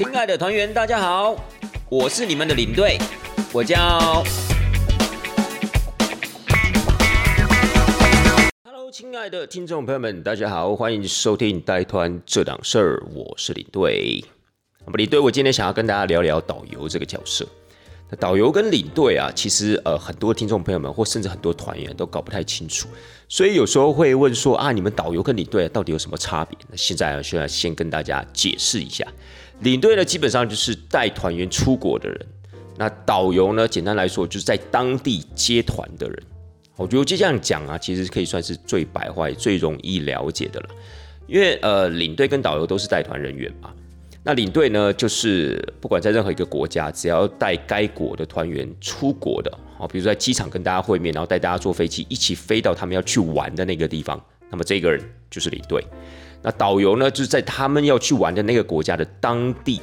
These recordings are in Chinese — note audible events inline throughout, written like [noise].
亲爱的团员，大家好，我是你们的领队，我叫。Hello，亲爱的听众朋友们，大家好，欢迎收听带团这档事儿，我是领队。那么领队，我今天想要跟大家聊聊导游这个角色。那导游跟领队啊，其实呃，很多听众朋友们或甚至很多团员都搞不太清楚，所以有时候会问说啊，你们导游跟领队到底有什么差别？那现在需要先跟大家解释一下，领队呢基本上就是带团员出国的人，那导游呢，简单来说就是在当地接团的人。我觉得就这样讲啊，其实可以算是最白话、最容易了解的了，因为呃，领队跟导游都是带团人员嘛。那领队呢，就是不管在任何一个国家，只要带该国的团员出国的，哦，比如说在机场跟大家会面，然后带大家坐飞机一起飞到他们要去玩的那个地方，那么这个人就是领队。那导游呢，就是在他们要去玩的那个国家的当地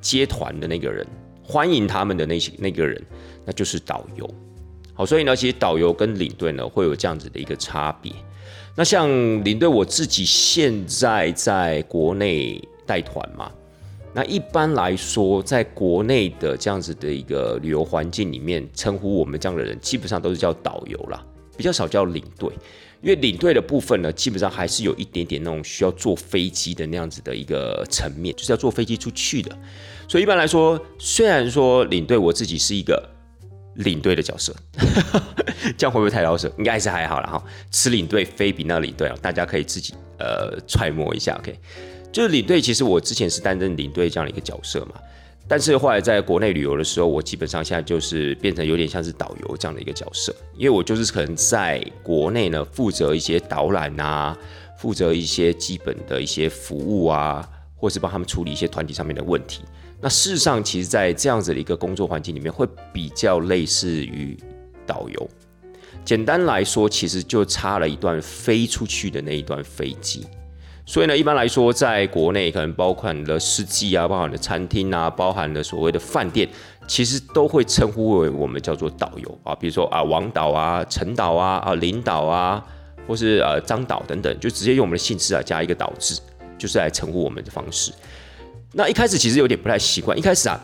接团的那个人，欢迎他们的那些那个人，那就是导游。好，所以呢，其实导游跟领队呢会有这样子的一个差别。那像领队我自己现在在国内带团嘛。那一般来说，在国内的这样子的一个旅游环境里面，称呼我们这样的人，基本上都是叫导游啦，比较少叫领队。因为领队的部分呢，基本上还是有一点点那种需要坐飞机的那样子的一个层面，就是要坐飞机出去的。所以一般来说，虽然说领队我自己是一个领队的角色，[laughs] 这样会不会太老舍？应该还是还好了哈。此领队非彼那领队啊，大家可以自己呃揣摩一下，OK。就是领队，其实我之前是担任领队这样的一个角色嘛，但是后来在国内旅游的时候，我基本上现在就是变成有点像是导游这样的一个角色，因为我就是可能在国内呢负责一些导览啊，负责一些基本的一些服务啊，或是帮他们处理一些团体上面的问题。那事实上，其实，在这样子的一个工作环境里面，会比较类似于导游。简单来说，其实就差了一段飞出去的那一段飞机。所以呢，一般来说，在国内可能包含了司机啊，包含了餐厅啊，包含了所谓的饭店，其实都会称呼为我们叫做导游啊，比如说啊王导啊、陈导啊、啊领导啊，或是呃张导等等，就直接用我们的姓氏啊加一个导字，就是来称呼我们的方式。那一开始其实有点不太习惯，一开始啊，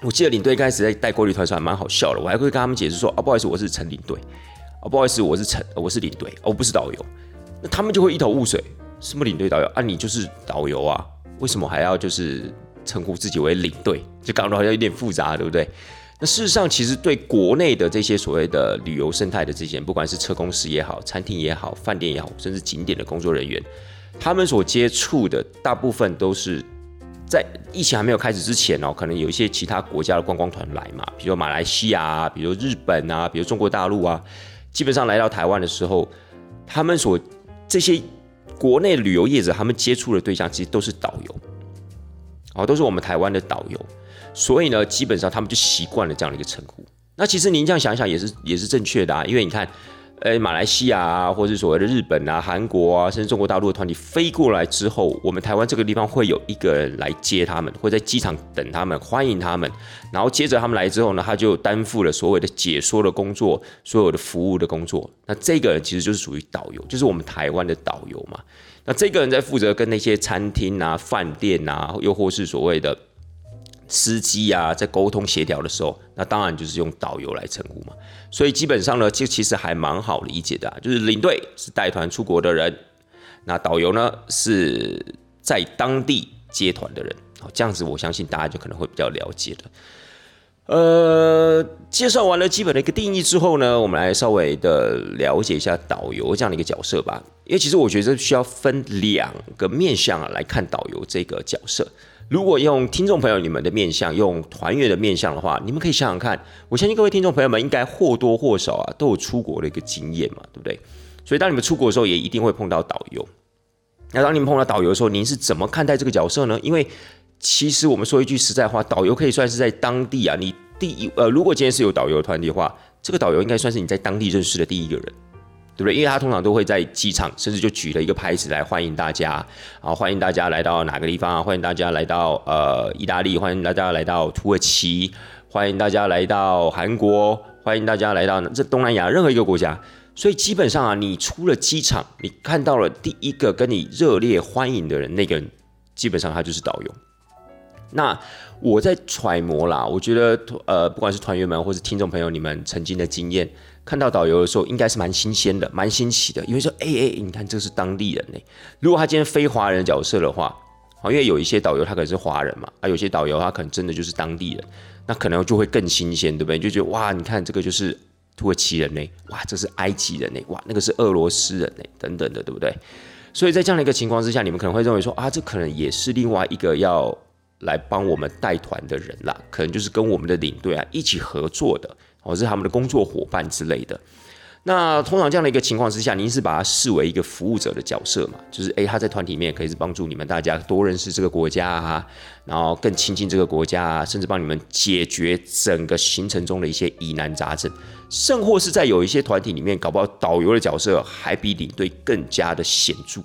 我记得领队一开始在带过旅团时候还蛮好笑的，我还会跟他们解释说啊不好意思，我是陈领队啊不好意思，我是陈我是领队，我不是导游，那他们就会一头雾水。什么领队导游啊？你就是导游啊？为什么还要就是称呼自己为领队？就搞得好像有点复杂，对不对？那事实上，其实对国内的这些所谓的旅游生态的这些，不管是车公司也好、餐厅也好、饭店也好，甚至景点的工作人员，他们所接触的大部分都是在疫情还没有开始之前哦，可能有一些其他国家的观光团来嘛，比如马来西亚，比如日本啊，比如中国大陆啊，基本上来到台湾的时候，他们所这些。国内旅游业者他们接触的对象其实都是导游，哦，都是我们台湾的导游，所以呢，基本上他们就习惯了这样的一个称呼。那其实您这样想想也是也是正确的啊，因为你看。呃，马来西亚啊，或者是所谓的日本啊、韩国啊，甚至中国大陆的团体飞过来之后，我们台湾这个地方会有一个人来接他们，会在机场等他们，欢迎他们，然后接着他们来之后呢，他就担负了所谓的解说的工作，所有的服务的工作。那这个人其实就是属于导游，就是我们台湾的导游嘛。那这个人在负责跟那些餐厅啊、饭店啊，又或是所谓的。司机啊，在沟通协调的时候，那当然就是用导游来称呼嘛。所以基本上呢，就其实还蛮好理解的，就是领队是带团出国的人，那导游呢是在当地接团的人。好，这样子我相信大家就可能会比较了解的。呃，介绍完了基本的一个定义之后呢，我们来稍微的了解一下导游这样的一个角色吧。因为其实我觉得需要分两个面向啊来看导游这个角色。如果用听众朋友你们的面相，用团员的面相的话，你们可以想想看。我相信各位听众朋友们应该或多或少啊都有出国的一个经验嘛，对不对？所以当你们出国的时候，也一定会碰到导游。那当你们碰到导游的时候，您是怎么看待这个角色呢？因为其实我们说一句实在话，导游可以算是在当地啊，你第一呃，如果今天是有导游团体的话，这个导游应该算是你在当地认识的第一个人。对不对？因为他通常都会在机场，甚至就举了一个牌子来欢迎大家，啊，欢迎大家来到哪个地方啊？欢迎大家来到呃意大利，欢迎大家来到土耳其，欢迎大家来到韩国，欢迎大家来到这东南亚任何一个国家。所以基本上啊，你出了机场，你看到了第一个跟你热烈欢迎的人，那个人基本上他就是导游。那我在揣摩啦，我觉得呃，不管是团员们或是听众朋友，你们曾经的经验，看到导游的时候，应该是蛮新鲜的，蛮新奇的，因为说，哎哎，你看这是当地人呢。如果他今天非华人角色的话，啊，因为有一些导游他可能是华人嘛，啊，有些导游他可能真的就是当地人，那可能就会更新鲜，对不对？就觉得哇，你看这个就是土耳其人呢，哇，这是埃及人呢，哇，那个是俄罗斯人呢，等等的，对不对？所以在这样的一个情况之下，你们可能会认为说，啊，这可能也是另外一个要。来帮我们带团的人啦，可能就是跟我们的领队啊一起合作的，或是他们的工作伙伴之类的。那通常这样的一个情况之下，您是把它视为一个服务者的角色嘛？就是诶，他在团体里面可以是帮助你们大家多认识这个国家啊，然后更亲近这个国家啊，甚至帮你们解决整个行程中的一些疑难杂症，甚或是在有一些团体里面，搞不好导游的角色还比领队更加的显著。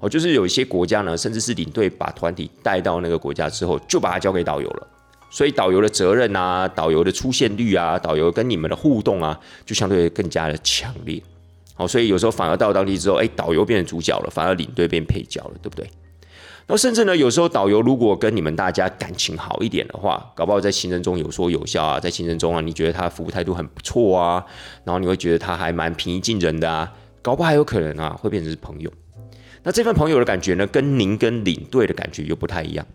哦，就是有一些国家呢，甚至是领队把团体带到那个国家之后，就把它交给导游了。所以导游的责任啊，导游的出现率啊，导游跟你们的互动啊，就相对更加的强烈。好，所以有时候反而到当地之后，哎，导游变成主角了，反而领队变配角了，对不对？那甚至呢，有时候导游如果跟你们大家感情好一点的话，搞不好在行程中有说有笑啊，在行程中啊，你觉得他服务态度很不错啊，然后你会觉得他还蛮平易近人的啊，搞不好还有可能啊，会变成是朋友。那这份朋友的感觉呢，跟您跟领队的感觉又不太一样。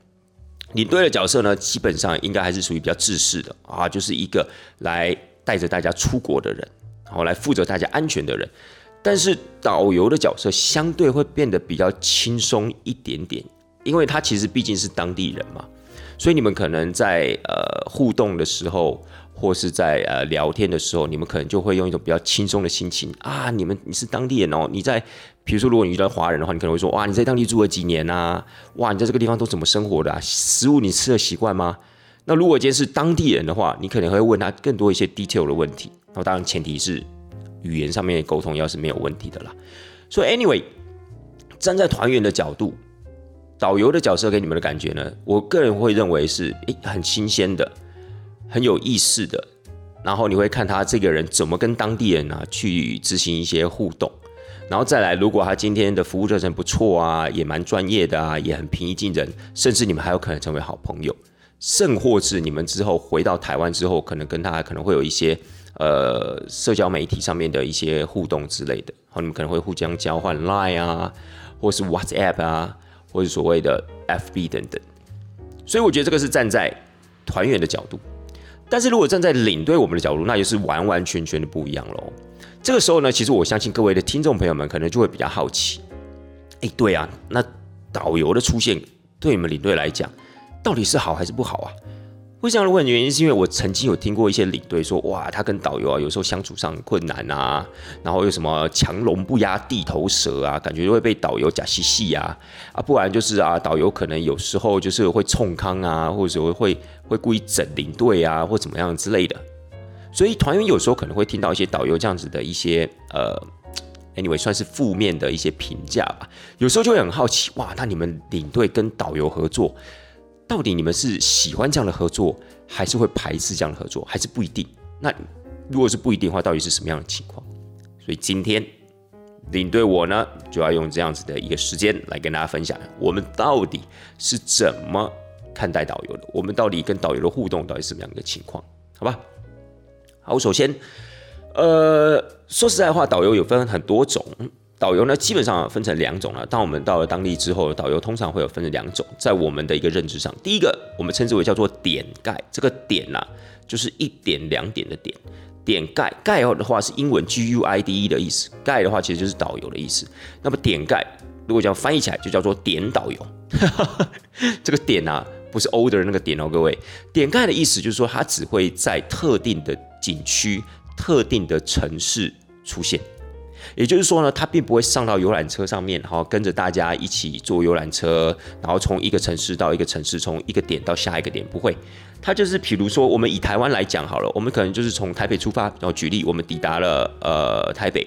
领队的角色呢，基本上应该还是属于比较自私的啊，就是一个来带着大家出国的人，然后来负责大家安全的人。但是导游的角色相对会变得比较轻松一点点，因为他其实毕竟是当地人嘛，所以你们可能在呃互动的时候。或是在呃聊天的时候，你们可能就会用一种比较轻松的心情啊，你们你是当地人哦，你在，比如说如果你遇到华人的话，你可能会说哇，你在当地住了几年啊？哇，你在这个地方都怎么生活的？啊？食物你吃的习惯吗？那如果今天是当地人的话，你可能会问他更多一些 detail 的问题。那当然前提是语言上面的沟通要是没有问题的啦。所以 anyway，站在团员的角度，导游的角色给你们的感觉呢，我个人会认为是诶很新鲜的。很有意思的，然后你会看他这个人怎么跟当地人啊去执行一些互动，然后再来，如果他今天的服务热忱不错啊，也蛮专业的啊，也很平易近人，甚至你们还有可能成为好朋友，甚或是你们之后回到台湾之后，可能跟他可能会有一些呃社交媒体上面的一些互动之类的，然后，你们可能会互相交换 Line 啊，或是 WhatsApp 啊，或是所谓的 FB 等等，所以我觉得这个是站在团员的角度。但是如果站在领队我们的角度，那就是完完全全的不一样喽。这个时候呢，其实我相信各位的听众朋友们可能就会比较好奇，哎，对啊，那导游的出现对你们领队来讲，到底是好还是不好啊？会这样问的原因，是因为我曾经有听过一些领队说，哇，他跟导游啊，有时候相处上困难啊，然后有什么强龙不压地头蛇啊，感觉就会被导游假戏戏啊，啊，不然就是啊，导游可能有时候就是会冲康啊，或者说会会故意整领队啊，或怎么样之类的。所以团员有时候可能会听到一些导游这样子的一些呃，anyway 算是负面的一些评价吧。有时候就会很好奇，哇，那你们领队跟导游合作？到底你们是喜欢这样的合作，还是会排斥这样的合作，还是不一定？那如果是不一定的话，到底是什么样的情况？所以今天领队我呢，就要用这样子的一个时间来跟大家分享，我们到底是怎么看待导游的？我们到底跟导游的互动到底是什么样的情况？好吧？好，首先，呃，说实在话，导游有分很多种。导游呢，基本上分成两种了。当我们到了当地之后，导游通常会有分成两种，在我们的一个认知上，第一个我们称之为叫做点盖，这个点呐，就是一点两点的点，点盖盖的话是英文 G U I D E 的意思，盖的话其实就是导游的意思。那么点盖如果叫翻译起来就叫做点导游，这个点啊不是 order 那个点哦，各位，点盖的意思就是说它只会在特定的景区、特定的城市出现。也就是说呢，他并不会上到游览车上面，然后跟着大家一起坐游览车，然后从一个城市到一个城市，从一个点到下一个点，不会。他就是，比如说，我们以台湾来讲好了，我们可能就是从台北出发，然后举例，我们抵达了呃台北，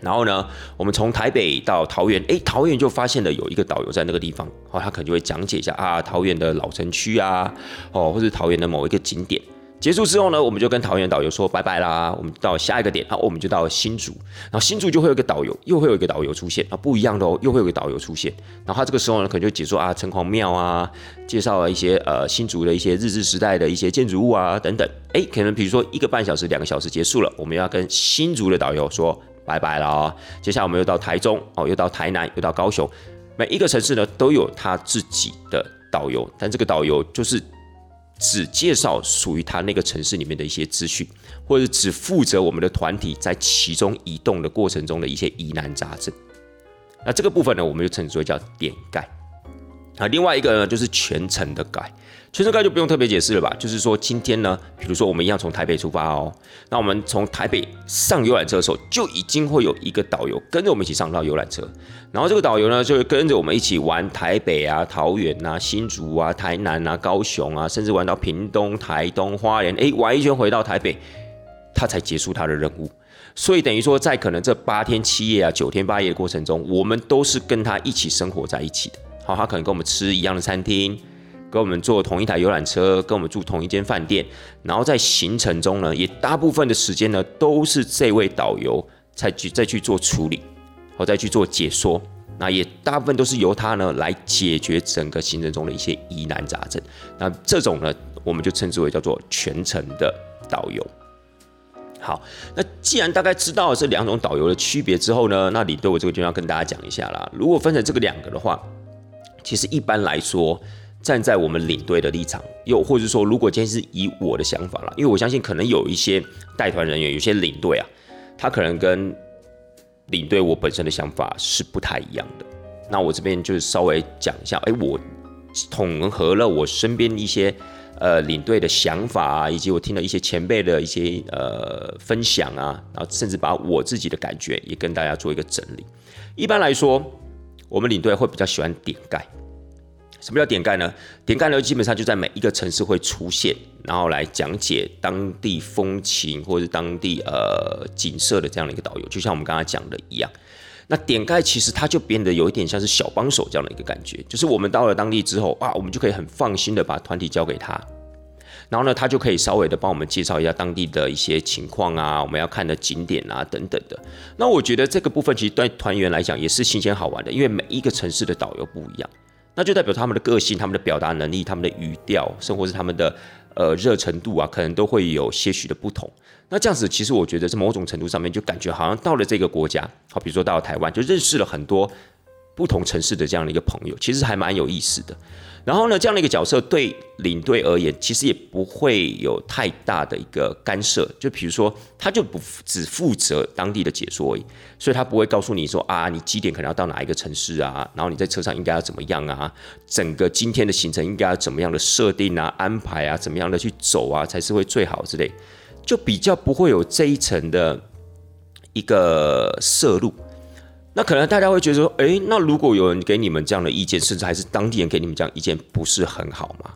然后呢，我们从台北到桃园，诶，桃园就发现了有一个导游在那个地方，哦，他可能就会讲解一下啊，桃园的老城区啊，哦，或者桃园的某一个景点。结束之后呢，我们就跟桃园导游说拜拜啦。我们到下一个点，啊，我们就到新竹，然后新竹就会有一个导游，又会有一个导游出现啊，不一样的哦，又会有一个导游出现。然后他这个时候呢，可能就解说啊，城隍庙啊，介绍了一些呃新竹的一些日治时代的一些建筑物啊等等。哎，可能比如说一个半小时、两个小时结束了，我们要跟新竹的导游说拜拜了哦。接下来我们又到台中哦，又到台南，又到高雄，每一个城市呢都有他自己的导游，但这个导游就是。只介绍属于他那个城市里面的一些资讯，或者只负责我们的团体在其中移动的过程中的一些疑难杂症。那这个部分呢，我们就称之为叫点盖。啊，另外一个呢，就是全程的盖。全程盖就不用特别解释了吧？就是说今天呢，比如说我们一样从台北出发哦，那我们从台北上游览车的时候，就已经会有一个导游跟着我们一起上到游览车，然后这个导游呢，就会跟着我们一起玩台北啊、桃园啊、新竹啊、台南啊、高雄啊，甚至玩到屏东、台东、花莲，哎，玩一圈回到台北，他才结束他的任务。所以等于说，在可能这八天七夜啊、九天八夜的过程中，我们都是跟他一起生活在一起的。好，他可能跟我们吃一样的餐厅。跟我们坐同一台游览车，跟我们住同一间饭店，然后在行程中呢，也大部分的时间呢，都是这位导游再去再去做处理，好再去做解说，那也大部分都是由他呢来解决整个行程中的一些疑难杂症。那这种呢，我们就称之为叫做全程的导游。好，那既然大概知道了这两种导游的区别之后呢，那你对我这个就要跟大家讲一下啦。如果分成这个两个的话，其实一般来说。站在我们领队的立场，又或者说，如果今天是以我的想法了，因为我相信可能有一些带团人员，有些领队啊，他可能跟领队我本身的想法是不太一样的。那我这边就是稍微讲一下，哎，我统合了我身边一些呃领队的想法啊，以及我听了一些前辈的一些呃分享啊，然后甚至把我自己的感觉也跟大家做一个整理。一般来说，我们领队会比较喜欢点盖。什么叫点盖呢？点盖呢，基本上就在每一个城市会出现，然后来讲解当地风情或者是当地呃景色的这样的一个导游，就像我们刚才讲的一样。那点盖其实它就变得有一点像是小帮手这样的一个感觉，就是我们到了当地之后啊，我们就可以很放心的把团体交给他，然后呢，他就可以稍微的帮我们介绍一下当地的一些情况啊，我们要看的景点啊等等的。那我觉得这个部分其实对团员来讲也是新鲜好玩的，因为每一个城市的导游不一样。那就代表他们的个性、他们的表达能力、他们的语调，甚或是他们的呃热程度啊，可能都会有些许的不同。那这样子，其实我觉得在某种程度上面，就感觉好像到了这个国家，好，比如说到了台湾，就认识了很多不同城市的这样的一个朋友，其实还蛮有意思的。然后呢，这样的一个角色对领队而言，其实也不会有太大的一个干涉。就比如说，他就不只负责当地的解说而已，所以他不会告诉你说啊，你几点可能要到哪一个城市啊，然后你在车上应该要怎么样啊，整个今天的行程应该要怎么样的设定啊、安排啊，怎么样的去走啊，才是会最好之类，就比较不会有这一层的一个摄入。那可能大家会觉得说，诶，那如果有人给你们这样的意见，甚至还是当地人给你们这样意见，不是很好吗？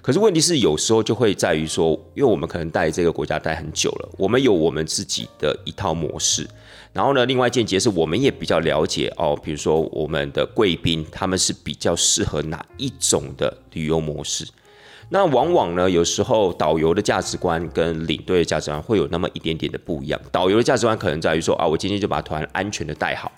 可是问题是，有时候就会在于说，因为我们可能待这个国家待很久了，我们有我们自己的一套模式。然后呢，另外一件节是，我们也比较了解哦，比如说我们的贵宾他们是比较适合哪一种的旅游模式。那往往呢，有时候导游的价值观跟领队的价值观会有那么一点点的不一样。导游的价值观可能在于说啊，我今天就把团安全的带好。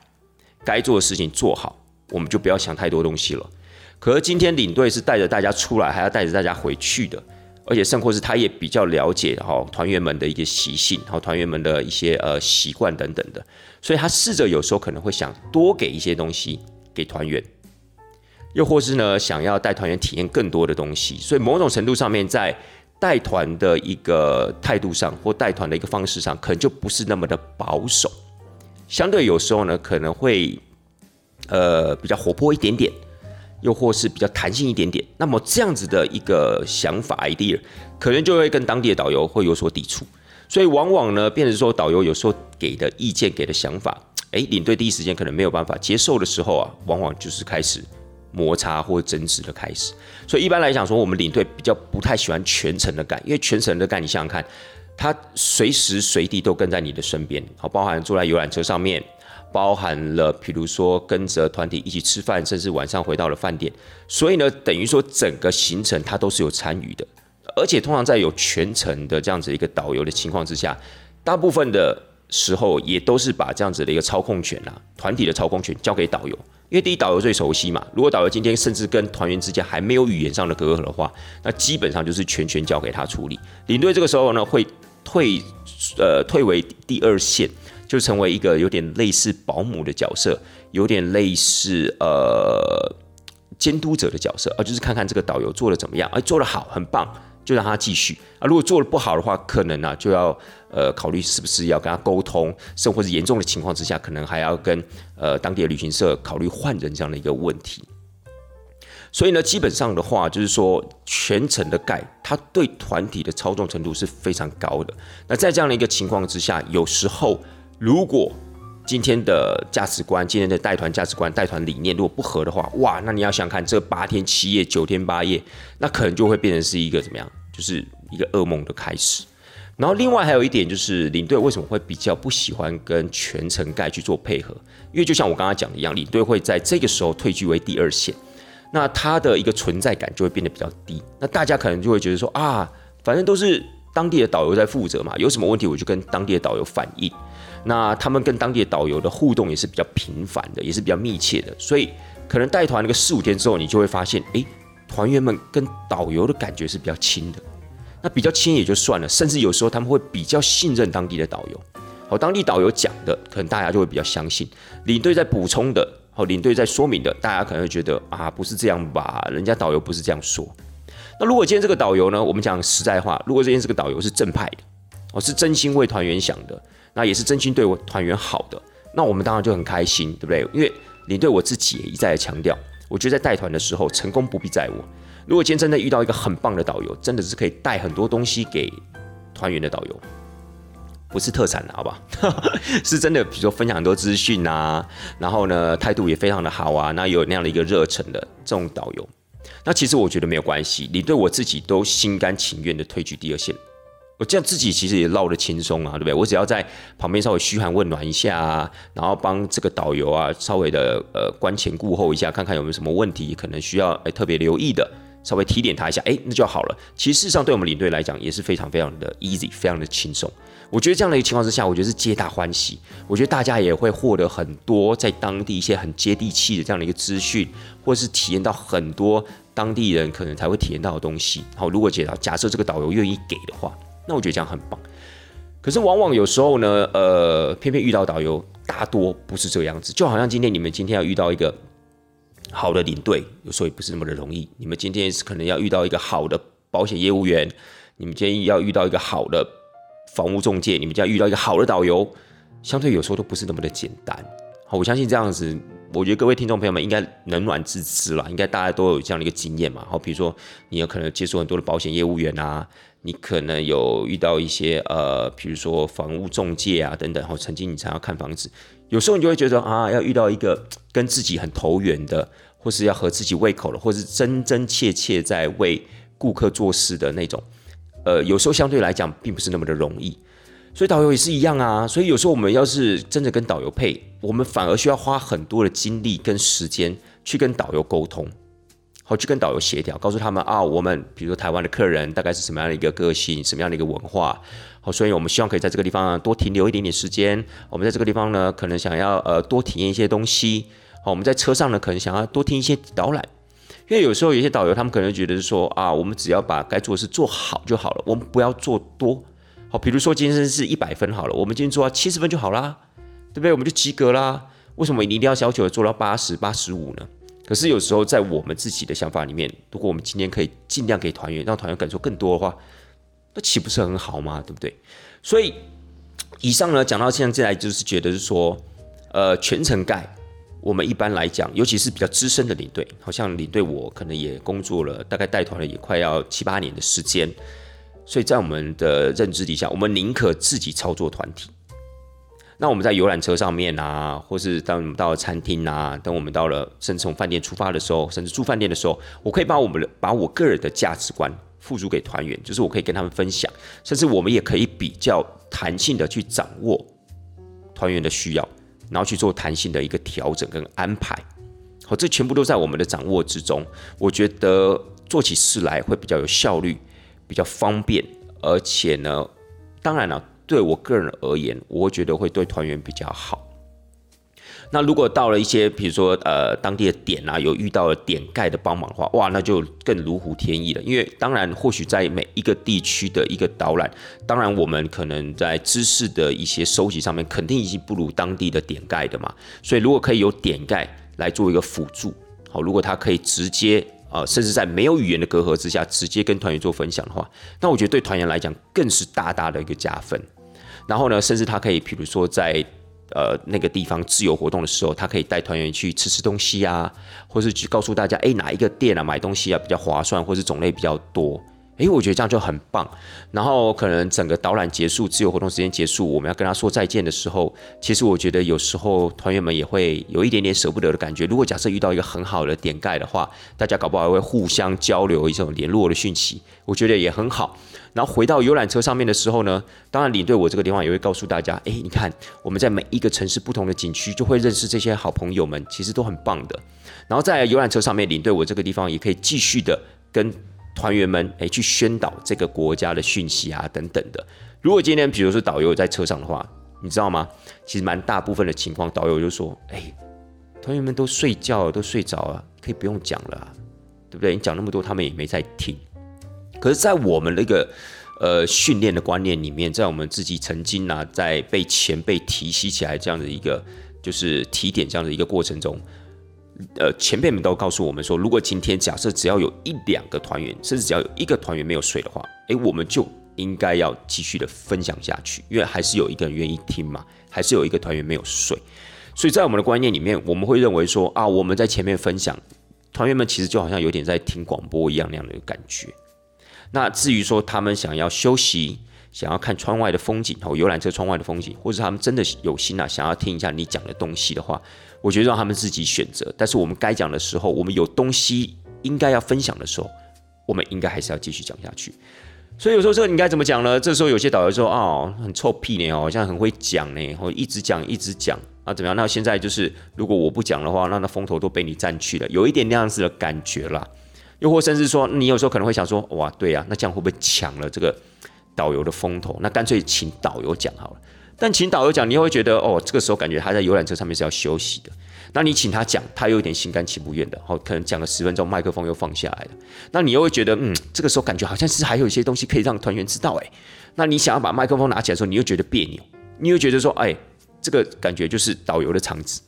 该做的事情做好，我们就不要想太多东西了。可是今天领队是带着大家出来，还要带着大家回去的，而且甚或是他也比较了解哈团员们的一个习性，然后团员们的一些呃习惯等等的，所以他试着有时候可能会想多给一些东西给团员，又或是呢想要带团员体验更多的东西，所以某种程度上面在带团的一个态度上或带团的一个方式上，可能就不是那么的保守。相对有时候呢，可能会呃比较活泼一点点，又或是比较弹性一点点。那么这样子的一个想法 idea，可能就会跟当地的导游会有所抵触。所以往往呢，变成说导游有时候给的意见、给的想法，哎，领队第一时间可能没有办法接受的时候啊，往往就是开始摩擦或争执的开始。所以一般来讲说，我们领队比较不太喜欢全程的干，因为全程的干，你想想看。他随时随地都跟在你的身边，好，包含坐在游览车上面，包含了比如说跟着团体一起吃饭，甚至晚上回到了饭店。所以呢，等于说整个行程他都是有参与的，而且通常在有全程的这样子一个导游的情况之下，大部分的时候也都是把这样子的一个操控权啊，团体的操控权交给导游，因为第一导游最熟悉嘛。如果导游今天甚至跟团员之间还没有语言上的隔阂的话，那基本上就是全权交给他处理。领队这个时候呢，会退呃退为第二线，就成为一个有点类似保姆的角色，有点类似呃。监督者的角色，啊就是看看这个导游做的怎么样，哎，做的好，很棒，就让他继续啊。如果做的不好的话，可能呢就要呃考虑是不是要跟他沟通，甚或是严重的情况之下，可能还要跟呃当地的旅行社考虑换人这样的一个问题。所以呢，基本上的话，就是说全程的盖，他对团体的操纵程度是非常高的。那在这样的一个情况之下，有时候如果今天的价值观，今天的带团价值观、带团理念，如果不合的话，哇，那你要想看这八天七夜、九天八夜，那可能就会变成是一个怎么样？就是一个噩梦的开始。然后另外还有一点就是，领队为什么会比较不喜欢跟全程盖去做配合？因为就像我刚刚讲的一样，领队会在这个时候退居为第二线，那他的一个存在感就会变得比较低。那大家可能就会觉得说啊，反正都是当地的导游在负责嘛，有什么问题我就跟当地的导游反映。那他们跟当地的导游的互动也是比较频繁的，也是比较密切的，所以可能带团那个四五天之后，你就会发现，哎，团员们跟导游的感觉是比较亲的。那比较亲也就算了，甚至有时候他们会比较信任当地的导游。好，当地导游讲的，可能大家就会比较相信。领队在补充的，好，领队在说明的，大家可能会觉得啊，不是这样吧？人家导游不是这样说。那如果今天这个导游呢，我们讲实在话，如果今天这个导游是正派的，哦，是真心为团员想的。那也是真心对我团员好的，那我们当然就很开心，对不对？因为领队我自己也一再的强调，我觉得在带团的时候，成功不必在我。如果今天真的遇到一个很棒的导游，真的是可以带很多东西给团员的导游，不是特产的，好吧？[laughs] 是真的，比如说分享很多资讯啊，然后呢态度也非常的好啊，那有那样的一个热忱的这种导游，那其实我觉得没有关系，你对我自己都心甘情愿的退居第二线。我这样自己其实也唠得轻松啊，对不对？我只要在旁边稍微嘘寒问暖一下啊，然后帮这个导游啊稍微的呃观前顾后一下，看看有没有什么问题，可能需要哎特别留意的，稍微提点他一下，哎，那就好了。其实事实上对我们领队来讲也是非常非常的 easy，非常的轻松。我觉得这样的一个情况之下，我觉得是皆大欢喜。我觉得大家也会获得很多在当地一些很接地气的这样的一个资讯，或是体验到很多当地人可能才会体验到的东西。好，如果假假设这个导游愿意给的话。那我觉得这样很棒，可是往往有时候呢，呃，偏偏遇到导游，大多不是这个样子。就好像今天你们今天要遇到一个好的领队，有时候也不是那么的容易。你们今天是可能要遇到一个好的保险业务员，你们今天要遇到一个好的房屋中介，你们家遇到一个好的导游，相对有时候都不是那么的简单。好，我相信这样子，我觉得各位听众朋友们应该冷暖自知了，应该大家都有这样的一个经验嘛。好，比如说你有可能接触很多的保险业务员啊。你可能有遇到一些呃，比如说房屋中介啊等等，然后曾经你想要看房子，有时候你就会觉得啊，要遇到一个跟自己很投缘的，或是要合自己胃口的，或是真真切切在为顾客做事的那种，呃，有时候相对来讲并不是那么的容易。所以导游也是一样啊，所以有时候我们要是真的跟导游配，我们反而需要花很多的精力跟时间去跟导游沟通。好，去跟导游协调，告诉他们啊，我们比如说台湾的客人大概是什么样的一个个性，什么样的一个文化。好，所以我们希望可以在这个地方多停留一点点时间。我们在这个地方呢，可能想要呃多体验一些东西。好，我们在车上呢，可能想要多听一些导览。因为有时候有些导游他们可能觉得是说啊，我们只要把该做的事做好就好了，我们不要做多。好，比如说今天是一百分好了，我们今天做到七十分就好啦，对不对？我们就及格啦。为什么你一定要要求做到八十八十五呢？可是有时候在我们自己的想法里面，如果我们今天可以尽量给团员，让团员感受更多的话，那岂不是很好吗？对不对？所以以上呢讲到现在，就是觉得是说，呃，全程盖，我们一般来讲，尤其是比较资深的领队，好像领队我可能也工作了，大概带团了也快要七八年的时间，所以在我们的认知底下，我们宁可自己操作团体。那我们在游览车上面啊，或是当我们到了餐厅啊，等我们到了甚至从饭店出发的时候，甚至住饭店的时候，我可以把我们的把我个人的价值观付诸给团员，就是我可以跟他们分享，甚至我们也可以比较弹性的去掌握团员的需要，然后去做弹性的一个调整跟安排。好，这全部都在我们的掌握之中。我觉得做起事来会比较有效率，比较方便，而且呢，当然了，对我个人而言，我觉得会对团员比较好。那如果到了一些，比如说呃当地的点啊，有遇到了点盖的帮忙的话，哇，那就更如虎添翼了。因为当然，或许在每一个地区的一个导览，当然我们可能在知识的一些收集上面，肯定已经不如当地的点盖的嘛。所以如果可以有点盖来做一个辅助，好，如果他可以直接啊，甚至在没有语言的隔阂之下，直接跟团员做分享的话，那我觉得对团员来讲更是大大的一个加分。然后呢，甚至他可以，比如说在呃，那个地方自由活动的时候，他可以带团员去吃吃东西啊，或是去告诉大家，哎，哪一个店啊买东西啊比较划算，或是种类比较多。诶，我觉得这样就很棒。然后可能整个导览结束，自由活动时间结束，我们要跟他说再见的时候，其实我觉得有时候团员们也会有一点点舍不得的感觉。如果假设遇到一个很好的点盖的话，大家搞不好会互相交流一种联络的讯息，我觉得也很好。然后回到游览车上面的时候呢，当然领队我这个地方也会告诉大家，诶，你看我们在每一个城市不同的景区就会认识这些好朋友们，其实都很棒的。然后在游览车上面，领队我这个地方也可以继续的跟。团员们，哎，去宣导这个国家的讯息啊，等等的。如果今天，比如说导游在车上的话，你知道吗？其实蛮大部分的情况，导游就说：“哎，团员们都睡觉了，都睡着了，可以不用讲了，对不对？你讲那么多，他们也没在听。”可是，在我们那个呃训练的观念里面，在我们自己曾经啊，在被前辈提携起来这样的一个就是提点这样的一个过程中。呃，前辈们都告诉我们说，如果今天假设只要有一两个团员，甚至只要有一个团员没有睡的话，诶，我们就应该要继续的分享下去，因为还是有一个人愿意听嘛，还是有一个团员没有睡，所以在我们的观念里面，我们会认为说啊，我们在前面分享，团员们其实就好像有点在听广播一样那样的感觉。那至于说他们想要休息，想要看窗外的风景，哦，游览车窗外的风景，或者他们真的有心啊，想要听一下你讲的东西的话。我觉得让他们自己选择，但是我们该讲的时候，我们有东西应该要分享的时候，我们应该还是要继续讲下去。所以有时候这个你该怎么讲呢？这时候有些导游说：“哦，很臭屁呢，哦，好像很会讲呢，或一直讲一直讲啊，怎么样？那现在就是如果我不讲的话，那那风头都被你占去了，有一点那样子的感觉啦。又或甚至说，你有时候可能会想说：哇，对呀，那这样会不会抢了这个导游的风头？那干脆请导游讲好了。”但请导游讲，你又会觉得哦，这个时候感觉他在游览车上面是要休息的。那你请他讲，他又有点心甘情不愿的，好，可能讲了十分钟，麦克风又放下来了。那你又会觉得，嗯，这个时候感觉好像是还有一些东西可以让团员知道，哎，那你想要把麦克风拿起来的时候，你又觉得别扭，你又觉得说，哎，这个感觉就是导游的场子，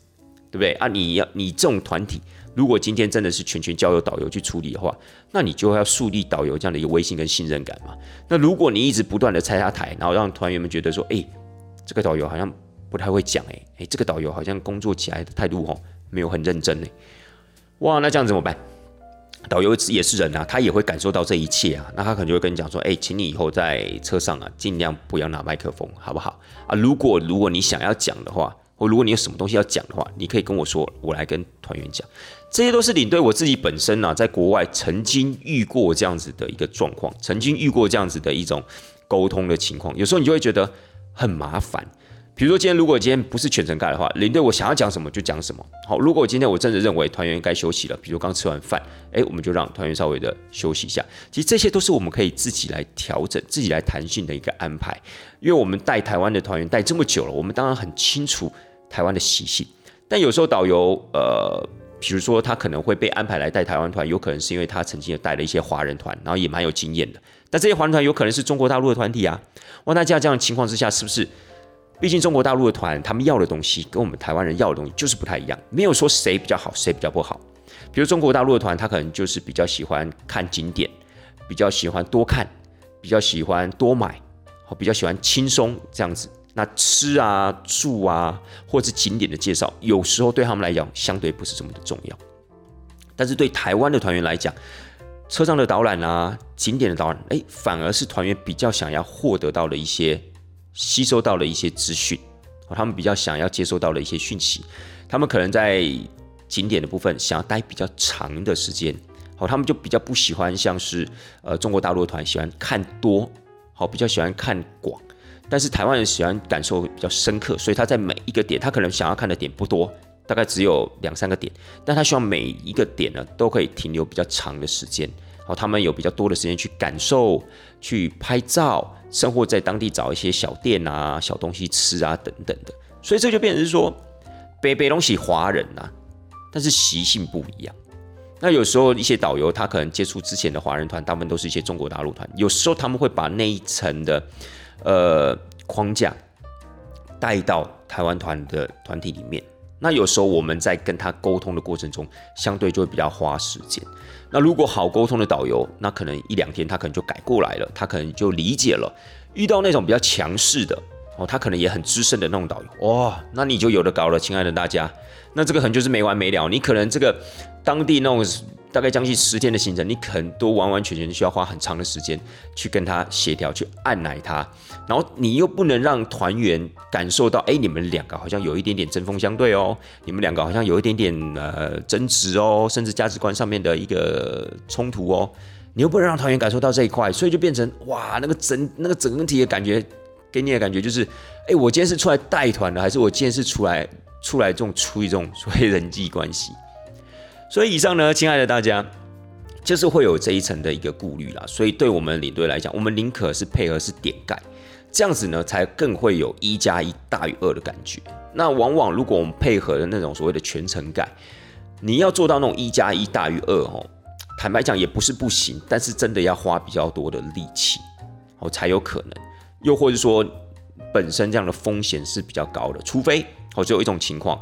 对不对啊？你要你这种团体，如果今天真的是全权交由导游去处理的话，那你就要树立导游这样的一个威信跟信任感嘛。那如果你一直不断的拆他台，然后让团员们觉得说，哎。这个导游好像不太会讲哎哎，这个导游好像工作起来的态度哦没有很认真哎，哇，那这样怎么办？导游也是人啊，他也会感受到这一切啊，那他可能就会跟你讲说，哎，请你以后在车上啊，尽量不要拿麦克风，好不好啊？如果如果你想要讲的话，或如果你有什么东西要讲的话，你可以跟我说，我来跟团员讲。这些都是领队我自己本身呢，在国外曾经遇过这样子的一个状况，曾经遇过这样子的一种沟通的情况，有时候你就会觉得。很麻烦，比如说今天如果今天不是全程盖的话，领队我想要讲什么就讲什么。好，如果今天我真的认为团员该休息了，比如刚吃完饭，哎，我们就让团员稍微的休息一下。其实这些都是我们可以自己来调整、自己来弹性的一个安排。因为我们带台湾的团员带这么久了，我们当然很清楚台湾的习性。但有时候导游，呃，比如说他可能会被安排来带台湾团，有可能是因为他曾经也带了一些华人团，然后也蛮有经验的。那这些环团有可能是中国大陆的团体啊，哇，那这样这样的情况之下，是不是？毕竟中国大陆的团，他们要的东西跟我们台湾人要的东西就是不太一样，没有说谁比较好，谁比较不好。比如中国大陆的团，他可能就是比较喜欢看景点，比较喜欢多看，比较喜欢多买，比较喜欢轻松这样子。那吃啊、住啊，或者景点的介绍，有时候对他们来讲，相对不是这么的重要。但是对台湾的团员来讲，车上的导览啊，景点的导览，哎，反而是团员比较想要获得到的一些、吸收到的一些资讯，他们比较想要接收到的一些讯息，他们可能在景点的部分想要待比较长的时间，好，他们就比较不喜欢像是呃中国大陆的团喜欢看多，好，比较喜欢看广，但是台湾人喜欢感受比较深刻，所以他在每一个点，他可能想要看的点不多。大概只有两三个点，但他希望每一个点呢都可以停留比较长的时间，好，他们有比较多的时间去感受、去拍照，生活在当地找一些小店啊、小东西吃啊等等的。所以这就变成是说，北北东西华人呐，但是习性不一样。那有时候一些导游他可能接触之前的华人团，大部分都是一些中国大陆团，有时候他们会把那一层的呃框架带到台湾团的团体里面。那有时候我们在跟他沟通的过程中，相对就会比较花时间。那如果好沟通的导游，那可能一两天他可能就改过来了，他可能就理解了。遇到那种比较强势的哦，他可能也很资深的那种导游，哇，那你就有的搞了，亲爱的大家。那这个可能就是没完没了，你可能这个当地那种。大概将近十天的行程，你可能都完完全全需要花很长的时间去跟他协调，去按奶他，然后你又不能让团员感受到，哎，你们两个好像有一点点针锋相对哦，你们两个好像有一点点呃争执哦，甚至价值观上面的一个冲突哦，你又不能让团员感受到这一块，所以就变成哇，那个整那个整体的感觉给你的感觉就是，哎，我今天是出来带团的，还是我今天是出来出来这种处理这种所谓人际关系？所以以上呢，亲爱的大家，就是会有这一层的一个顾虑啦。所以对我们领队来讲，我们宁可是配合是点盖，这样子呢，才更会有一加一大于二的感觉。那往往如果我们配合的那种所谓的全程盖，你要做到那种一加一大于二哦，坦白讲也不是不行，但是真的要花比较多的力气哦才有可能。又或者说，本身这样的风险是比较高的，除非哦只有一种情况。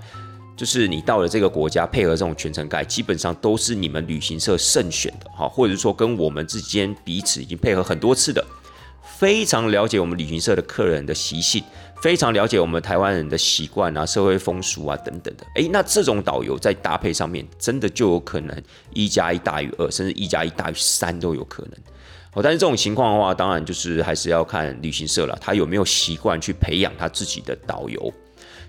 就是你到了这个国家，配合这种全程盖，基本上都是你们旅行社慎选的哈，或者说跟我们之间彼此已经配合很多次的，非常了解我们旅行社的客人的习性，非常了解我们台湾人的习惯啊、社会风俗啊等等的。诶，那这种导游在搭配上面，真的就有可能一加一大于二，甚至一加一大于三都有可能。哦，但是这种情况的话，当然就是还是要看旅行社了，他有没有习惯去培养他自己的导游。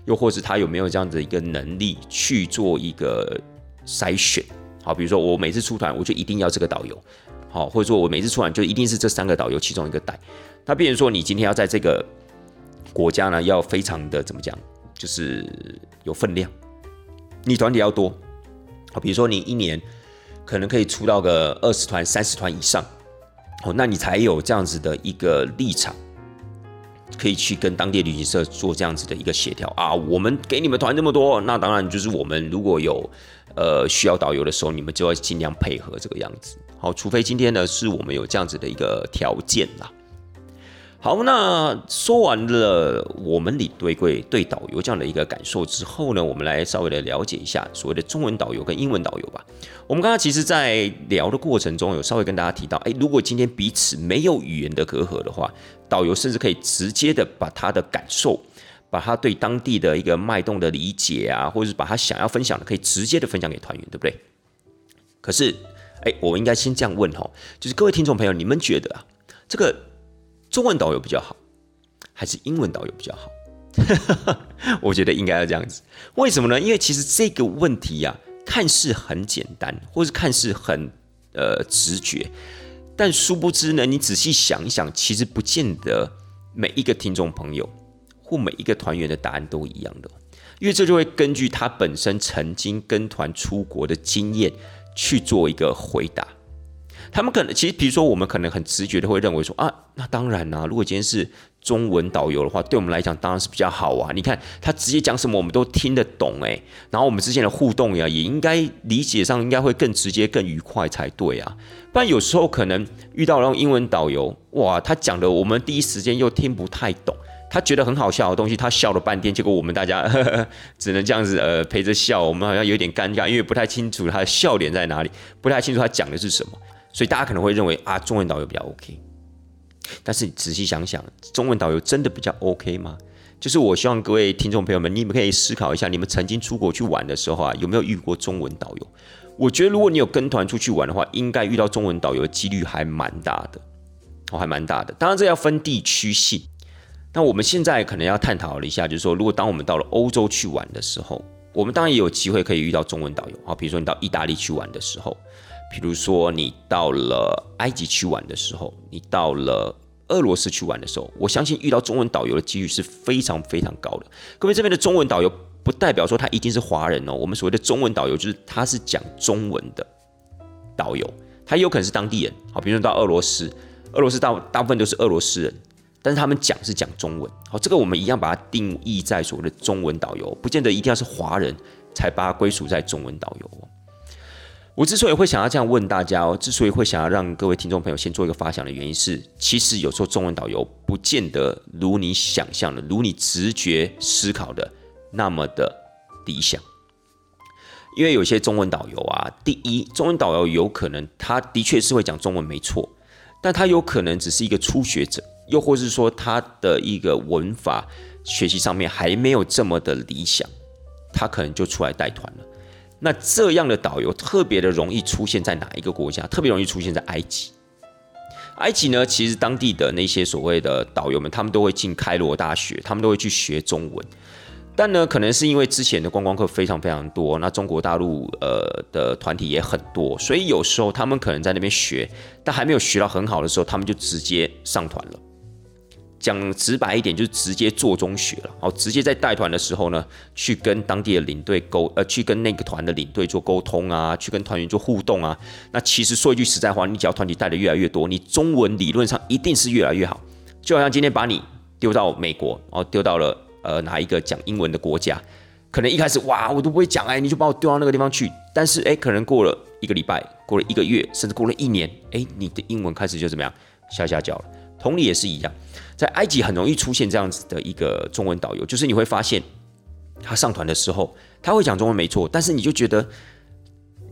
又或是他有没有这样子一个能力去做一个筛选？好，比如说我每次出团，我就一定要这个导游，好，或者说我每次出团就一定是这三个导游其中一个带。那比如说你今天要在这个国家呢，要非常的怎么讲，就是有分量，你团体要多，好，比如说你一年可能可以出到个二十团、三十团以上，哦，那你才有这样子的一个立场。可以去跟当地旅行社做这样子的一个协调啊，我们给你们团这么多，那当然就是我们如果有呃需要导游的时候，你们就要尽量配合这个样子。好，除非今天呢是我们有这样子的一个条件啦。好，那说完了我们领队贵对导游这样的一个感受之后呢，我们来稍微的了解一下所谓的中文导游跟英文导游吧。我们刚刚其实，在聊的过程中，有稍微跟大家提到，哎，如果今天彼此没有语言的隔阂的话，导游甚至可以直接的把他的感受，把他对当地的一个脉动的理解啊，或者是把他想要分享的，可以直接的分享给团员，对不对？可是，哎，我应该先这样问哈，就是各位听众朋友，你们觉得啊，这个？中文导游比较好，还是英文导游比较好？[laughs] 我觉得应该要这样子。为什么呢？因为其实这个问题呀，看似很简单，或是看似很呃直觉，但殊不知呢，你仔细想一想，其实不见得每一个听众朋友或每一个团员的答案都一样的，因为这就会根据他本身曾经跟团出国的经验去做一个回答。他们可能其实，比如说，我们可能很直觉的会认为说啊，那当然啦，如果今天是中文导游的话，对我们来讲当然是比较好啊。你看他直接讲什么，我们都听得懂诶。然后我们之间的互动呀，也应该理解上应该会更直接、更愉快才对啊。不然有时候可能遇到那种英文导游，哇，他讲的我们第一时间又听不太懂，他觉得很好笑的东西，他笑了半天，结果我们大家呵 [laughs] 呵只能这样子呃陪着笑，我们好像有点尴尬，因为不太清楚他的笑点在哪里，不太清楚他讲的是什么。所以大家可能会认为啊，中文导游比较 OK，但是你仔细想想，中文导游真的比较 OK 吗？就是我希望各位听众朋友们，你们可以思考一下，你们曾经出国去玩的时候啊，有没有遇过中文导游？我觉得如果你有跟团出去玩的话，应该遇到中文导游的几率还蛮大的，哦，还蛮大的。当然这要分地区性。那我们现在可能要探讨了一下，就是说，如果当我们到了欧洲去玩的时候，我们当然也有机会可以遇到中文导游啊，比如说你到意大利去玩的时候。比如说，你到了埃及去玩的时候，你到了俄罗斯去玩的时候，我相信遇到中文导游的几率是非常非常高的。各位这边的中文导游，不代表说他一定是华人哦。我们所谓的中文导游，就是他是讲中文的导游，他有可能是当地人，好，比如说到俄罗斯，俄罗斯大大部分都是俄罗斯人，但是他们讲是讲中文，好，这个我们一样把它定义在所谓的中文导游，不见得一定要是华人才把它归属在中文导游。我之所以会想要这样问大家哦，之所以会想要让各位听众朋友先做一个发想的原因是，其实有时候中文导游不见得如你想象的，如你直觉思考的那么的理想。因为有些中文导游啊，第一，中文导游有可能他的确是会讲中文没错，但他有可能只是一个初学者，又或是说他的一个文法学习上面还没有这么的理想，他可能就出来带团了。那这样的导游特别的容易出现在哪一个国家？特别容易出现在埃及。埃及呢，其实当地的那些所谓的导游们，他们都会进开罗大学，他们都会去学中文。但呢，可能是因为之前的观光客非常非常多，那中国大陆呃的团体也很多，所以有时候他们可能在那边学，但还没有学到很好的时候，他们就直接上团了。讲直白一点，就是直接做中学了。好，直接在带团的时候呢，去跟当地的领队沟，呃，去跟那个团的领队做沟通啊，去跟团员做互动啊。那其实说一句实在话，你只要团体带的越来越多，你中文理论上一定是越来越好。就好像今天把你丢到美国，然后丢到了呃哪一个讲英文的国家，可能一开始哇我都不会讲哎，你就把我丢到那个地方去。但是哎，可能过了一个礼拜，过了一个月，甚至过了一年，哎，你的英文开始就怎么样下下脚了。同理也是一样。在埃及很容易出现这样子的一个中文导游，就是你会发现他上团的时候，他会讲中文没错，但是你就觉得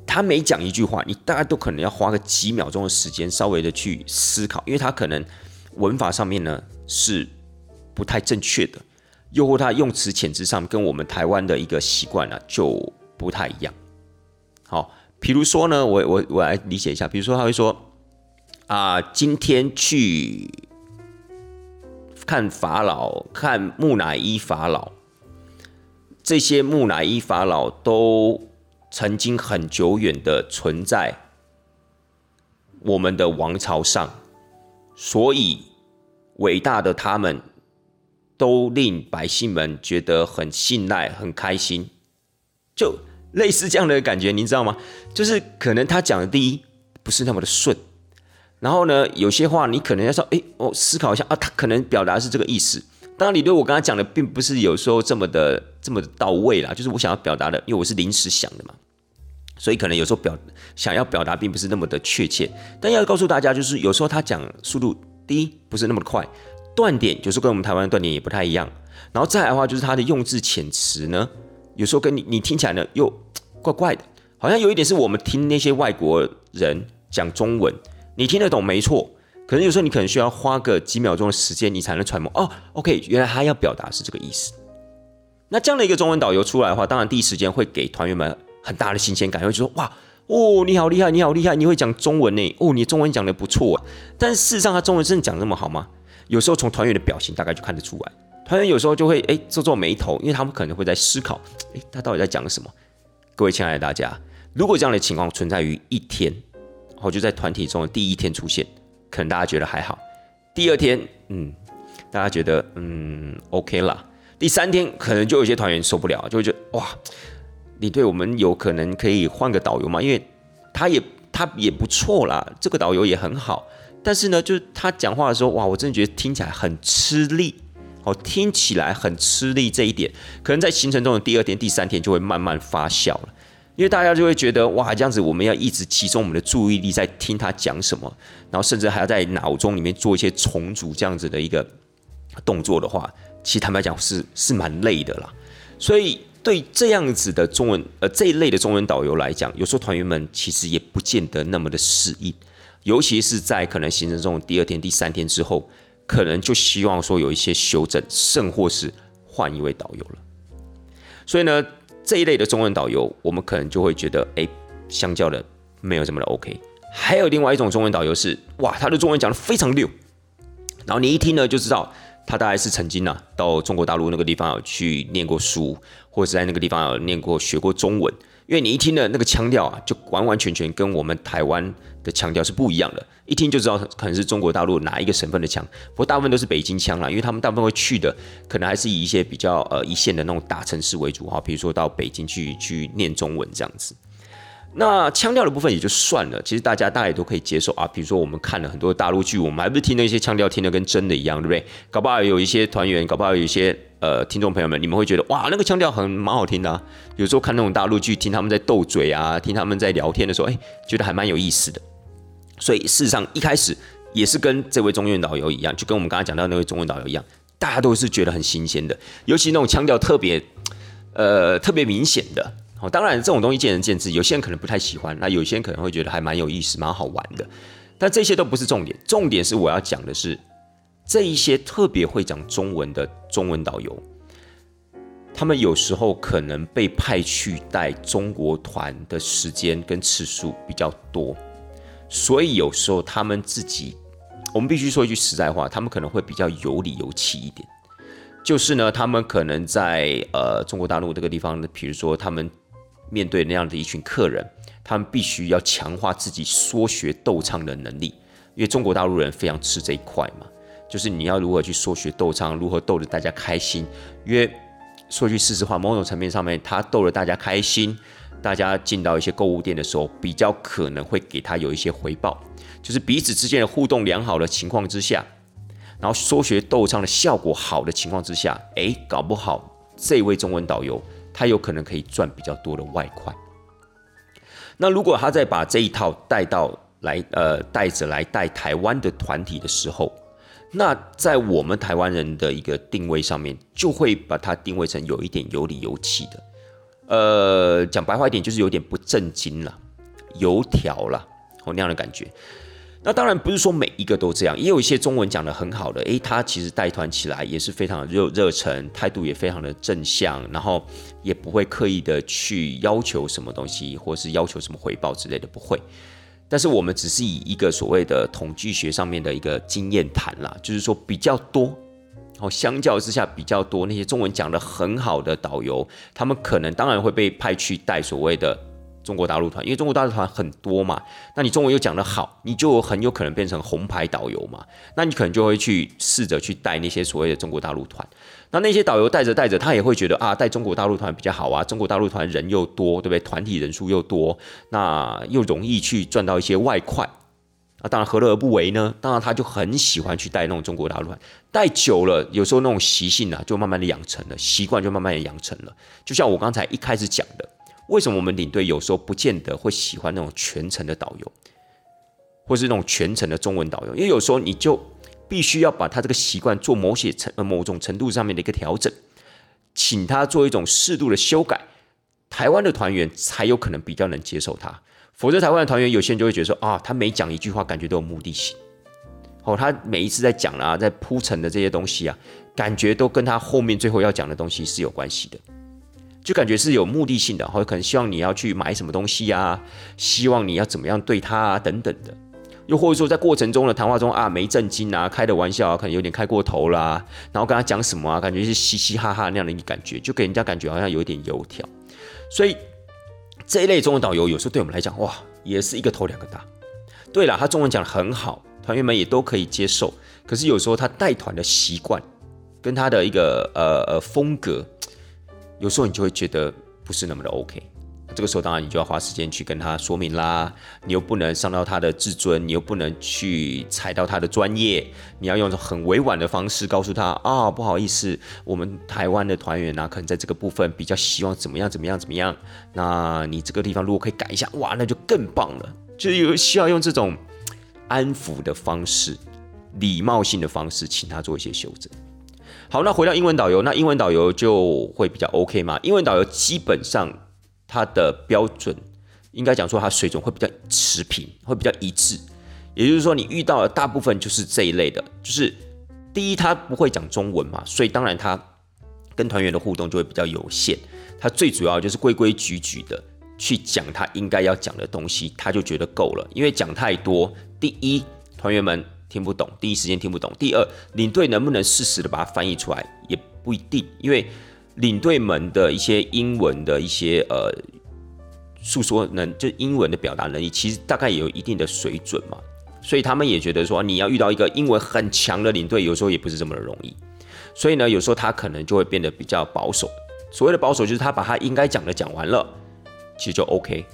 他每讲一句话，你大概都可能要花个几秒钟的时间，稍微的去思考，因为他可能文法上面呢是不太正确的，又或他用词遣词上跟我们台湾的一个习惯呢就不太一样。好，比如说呢，我我我来理解一下，比如说他会说啊，今天去。看法老，看木乃伊法老，这些木乃伊法老都曾经很久远的存在我们的王朝上，所以伟大的他们都令百姓们觉得很信赖、很开心，就类似这样的感觉，你知道吗？就是可能他讲的第一不是那么的顺。然后呢，有些话你可能要说，哎，我思考一下啊，他可能表达是这个意思。当然，你对我刚才讲的并不是有时候这么的这么的到位啦，就是我想要表达的，因为我是临时想的嘛，所以可能有时候表想要表达并不是那么的确切。但要告诉大家，就是有时候他讲速度第一不是那么快，断点就是跟我们台湾的断点也不太一样。然后再来的话，就是他的用字遣词呢，有时候跟你你听起来呢又怪怪的，好像有一点是我们听那些外国人讲中文。你听得懂没错，可是有时候你可能需要花个几秒钟的时间，你才能揣摩哦。OK，原来他要表达是这个意思。那这样的一个中文导游出来的话，当然第一时间会给团员们很大的新鲜感，会说哇哦，你好厉害，你好厉害，你会讲中文呢？哦，你中文讲的不错。但事实上，他中文真的讲那么好吗？有时候从团员的表情大概就看得出来，团员有时候就会哎皱皱眉头，因为他们可能会在思考，哎，他到底在讲什么？各位亲爱的大家，如果这样的情况存在于一天。我就在团体中的第一天出现，可能大家觉得还好。第二天，嗯，大家觉得嗯 OK 啦。第三天，可能就有些团员受不了，就会觉得哇，你对我们有可能可以换个导游吗？因为他也他也不错啦，这个导游也很好。但是呢，就是他讲话的时候，哇，我真的觉得听起来很吃力，哦，听起来很吃力。这一点，可能在行程中的第二天、第三天就会慢慢发酵了。因为大家就会觉得哇，这样子我们要一直集中我们的注意力在听他讲什么，然后甚至还要在脑中里面做一些重组这样子的一个动作的话，其实坦白讲是是蛮累的啦。所以对这样子的中文呃这一类的中文导游来讲，有时候团员们其实也不见得那么的适应，尤其是在可能行程中第二天、第三天之后，可能就希望说有一些修正，甚或是换一位导游了。所以呢。这一类的中文导游，我们可能就会觉得，哎，相较的没有这么的 OK。还有另外一种中文导游是，哇，他的中文讲的非常溜，然后你一听呢就知道他大概是曾经呢到中国大陆那个地方去念过书，或者是在那个地方有念过学过中文。因为你一听的那个腔调啊，就完完全全跟我们台湾的腔调是不一样的，一听就知道可能是中国大陆哪一个省份的腔。不过大部分都是北京腔啦，因为他们大部分会去的，可能还是以一些比较呃一线的那种大城市为主哈，比如说到北京去去念中文这样子。那腔调的部分也就算了，其实大家大概都可以接受啊。比如说我们看了很多大陆剧，我们还不是听那些腔调听得跟真的一样，对不对？搞不好有一些团员，搞不好有一些呃听众朋友们，你们会觉得哇，那个腔调很蛮好听的。有时候看那种大陆剧，听他们在斗嘴啊，听他们在聊天的时候，哎，觉得还蛮有意思的。所以事实上一开始也是跟这位中院导游一样，就跟我们刚刚讲到那位中文导游一样，大家都是觉得很新鲜的，尤其那种腔调特别呃特别明显的。哦，当然这种东西见仁见智，有些人可能不太喜欢，那有些人可能会觉得还蛮有意思、蛮好玩的。但这些都不是重点，重点是我要讲的是这一些特别会讲中文的中文导游，他们有时候可能被派去带中国团的时间跟次数比较多，所以有时候他们自己，我们必须说一句实在话，他们可能会比较有理有气一点。就是呢，他们可能在呃中国大陆这个地方，比如说他们。面对那样的一群客人，他们必须要强化自己说学逗唱的能力，因为中国大陆人非常吃这一块嘛。就是你要如何去说学逗唱，如何逗得大家开心。因为说句事实话，某种层面上面，他逗了大家开心，大家进到一些购物店的时候，比较可能会给他有一些回报，就是彼此之间的互动良好的情况之下，然后说学逗唱的效果好的情况之下，诶，搞不好这位中文导游。他有可能可以赚比较多的外快。那如果他再把这一套带到来，呃，带着来带台湾的团体的时候，那在我们台湾人的一个定位上面，就会把它定位成有一点有理有气的。呃，讲白话一点，就是有点不正经了，油条了，哦那样的感觉。那当然不是说每一个都这样，也有一些中文讲的很好的，诶，他其实带团起来也是非常热热忱，态度也非常的正向，然后也不会刻意的去要求什么东西，或是要求什么回报之类的，不会。但是我们只是以一个所谓的统计学上面的一个经验谈啦，就是说比较多，哦，相较之下比较多那些中文讲的很好的导游，他们可能当然会被派去带所谓的。中国大陆团，因为中国大陆团很多嘛，那你中文又讲得好，你就很有可能变成红牌导游嘛。那你可能就会去试着去带那些所谓的中国大陆团。那那些导游带着带着，他也会觉得啊，带中国大陆团比较好啊。中国大陆团人又多，对不对？团体人数又多，那又容易去赚到一些外快。那当然何乐而不为呢？当然他就很喜欢去带那种中国大陆团，带久了，有时候那种习性啊，就慢慢的养成了，习惯就慢慢的养成了。就像我刚才一开始讲的。为什么我们领队有时候不见得会喜欢那种全程的导游，或是那种全程的中文导游？因为有时候你就必须要把他这个习惯做某些程呃某种程度上面的一个调整，请他做一种适度的修改，台湾的团员才有可能比较能接受他。否则，台湾的团员有些人就会觉得说啊，他每讲一句话感觉都有目的性，哦，他每一次在讲啊，在铺陈的这些东西啊，感觉都跟他后面最后要讲的东西是有关系的。就感觉是有目的性的，或者可能希望你要去买什么东西啊，希望你要怎么样对他啊等等的，又或者说在过程中的谈话中啊没正经啊，开的玩笑啊可能有点开过头啦，然后跟他讲什么啊，感觉是嘻嘻哈哈那样的一个感觉，就给人家感觉好像有一点油条。所以这一类中文导游有时候对我们来讲，哇，也是一个头两个大。对了，他中文讲的很好，团员们也都可以接受，可是有时候他带团的习惯跟他的一个呃呃风格。有时候你就会觉得不是那么的 OK，这个时候当然你就要花时间去跟他说明啦。你又不能伤到他的自尊，你又不能去踩到他的专业，你要用很委婉的方式告诉他啊，不好意思，我们台湾的团员呢，可能在这个部分比较希望怎么样怎么样怎么样。那你这个地方如果可以改一下，哇，那就更棒了。就有需要用这种安抚的方式、礼貌性的方式，请他做一些修正。好，那回到英文导游，那英文导游就会比较 OK 嘛？英文导游基本上他的标准，应该讲说他水准会比较持平，会比较一致。也就是说，你遇到的大部分就是这一类的，就是第一他不会讲中文嘛，所以当然他跟团员的互动就会比较有限。他最主要就是规规矩矩的去讲他应该要讲的东西，他就觉得够了。因为讲太多，第一团员们。听不懂，第一时间听不懂。第二，领队能不能适时的把它翻译出来也不一定，因为领队们的一些英文的一些呃诉说能，就英文的表达能力，其实大概也有一定的水准嘛。所以他们也觉得说，你要遇到一个英文很强的领队，有时候也不是这么的容易。所以呢，有时候他可能就会变得比较保守。所谓的保守，就是他把他应该讲的讲完了，其实就 OK。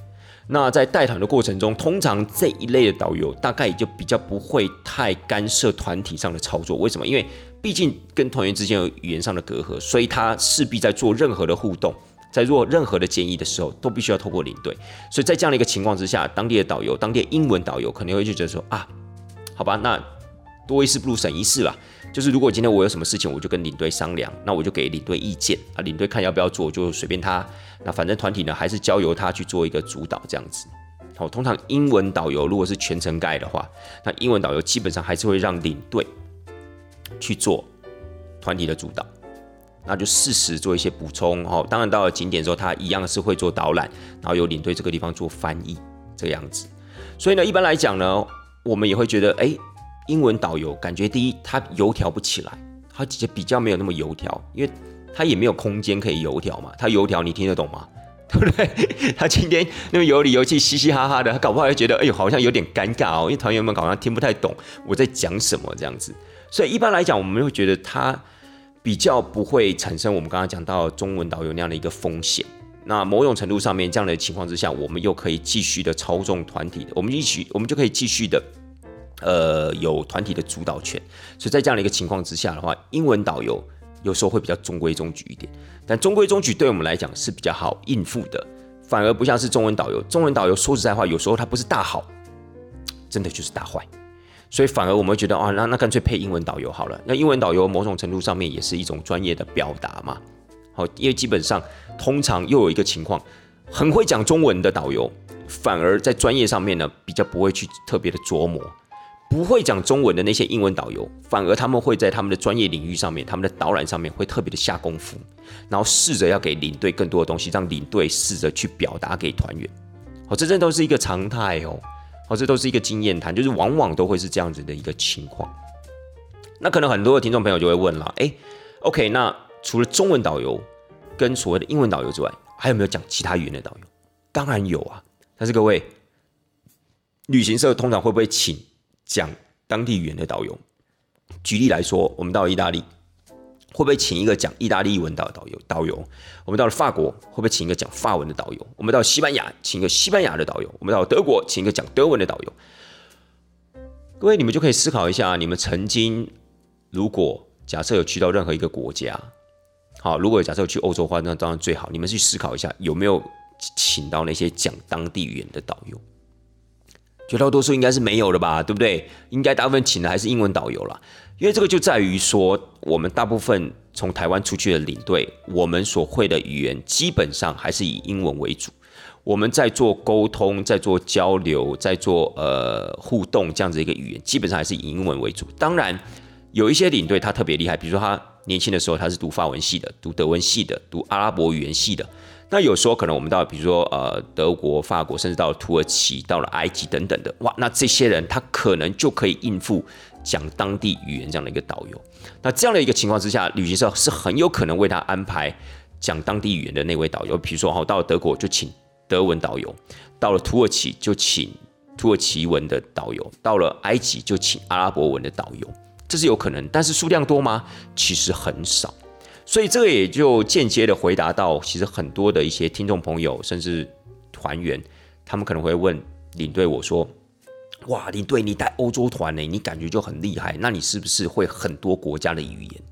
那在带团的过程中，通常这一类的导游大概也就比较不会太干涉团体上的操作。为什么？因为毕竟跟团员之间有语言上的隔阂，所以他势必在做任何的互动，在做任何的建议的时候，都必须要透过领队。所以在这样的一个情况之下，当地的导游、当地的英文导游可能会就觉得说啊，好吧，那多一事不如省一事啦。就是如果今天我有什么事情，我就跟领队商量，那我就给领队意见啊，领队看要不要做，就随便他。那反正团体呢，还是交由他去做一个主导这样子。好，通常英文导游如果是全程盖的话，那英文导游基本上还是会让领队去做团体的主导，那就适时做一些补充。哦，当然到了景点之后，他一样是会做导览，然后由领队这个地方做翻译这个样子。所以呢，一般来讲呢，我们也会觉得，哎，英文导游感觉第一他油条不起来，他其实比较没有那么油条，因为。他也没有空间可以油条嘛？他油条你听得懂吗？[laughs] 对不对？他今天那么有理有气、嘻嘻哈哈的，他搞不好会觉得，哎呦，好像有点尴尬哦，因为团员们好像听不太懂我在讲什么这样子。所以一般来讲，我们会觉得他比较不会产生我们刚刚讲到中文导游那样的一个风险。那某种程度上面，这样的情况之下，我们又可以继续的操纵团体，我们一起，我们就可以继续的，呃，有团体的主导权。所以在这样的一个情况之下的话，英文导游。有时候会比较中规中矩一点，但中规中矩对我们来讲是比较好应付的，反而不像是中文导游。中文导游说实在话，有时候他不是大好，真的就是大坏，所以反而我们会觉得啊，那那干脆配英文导游好了。那英文导游某种程度上面也是一种专业的表达嘛。好，因为基本上通常又有一个情况，很会讲中文的导游，反而在专业上面呢比较不会去特别的琢磨。不会讲中文的那些英文导游，反而他们会在他们的专业领域上面，他们的导览上面会特别的下功夫，然后试着要给领队更多的东西，让领队试着去表达给团员。哦，这这都是一个常态哦，哦，这都是一个经验谈，就是往往都会是这样子的一个情况。那可能很多的听众朋友就会问了，哎，OK，那除了中文导游跟所谓的英文导游之外，还有没有讲其他语言的导游？当然有啊，但是各位，旅行社通常会不会请？讲当地语言的导游，举例来说，我们到意大利，会不会请一个讲意大利文的导游？导游，我们到了法国，会不会请一个讲法文的导游？我们到西班牙，请一个西班牙的导游？我们到德国，请一个讲德文的导游？各位，你们就可以思考一下，你们曾经如果假设有去到任何一个国家，好，如果假设有去欧洲的话，那当然最好。你们去思考一下，有没有请到那些讲当地语言的导游？绝大多数应该是没有的吧，对不对？应该大部分请的还是英文导游了，因为这个就在于说，我们大部分从台湾出去的领队，我们所会的语言基本上还是以英文为主。我们在做沟通，在做交流，在做呃互动这样子一个语言，基本上还是以英文为主。当然，有一些领队他特别厉害，比如说他年轻的时候他是读法文系的，读德文系的，读阿拉伯语言系的。那有时候可能我们到，比如说呃德国、法国，甚至到了土耳其、到了埃及等等的，哇，那这些人他可能就可以应付讲当地语言这样的一个导游。那这样的一个情况之下，旅行社是很有可能为他安排讲当地语言的那位导游。比如说哈，到了德国就请德文导游，到了土耳其就请土耳其文的导游，到了埃及就请阿拉伯文的导游，这是有可能，但是数量多吗？其实很少。所以这个也就间接的回答到，其实很多的一些听众朋友，甚至团员，他们可能会问领队我说：“哇，你对你带欧洲团呢，你感觉就很厉害，那你是不是会很多国家的语言？”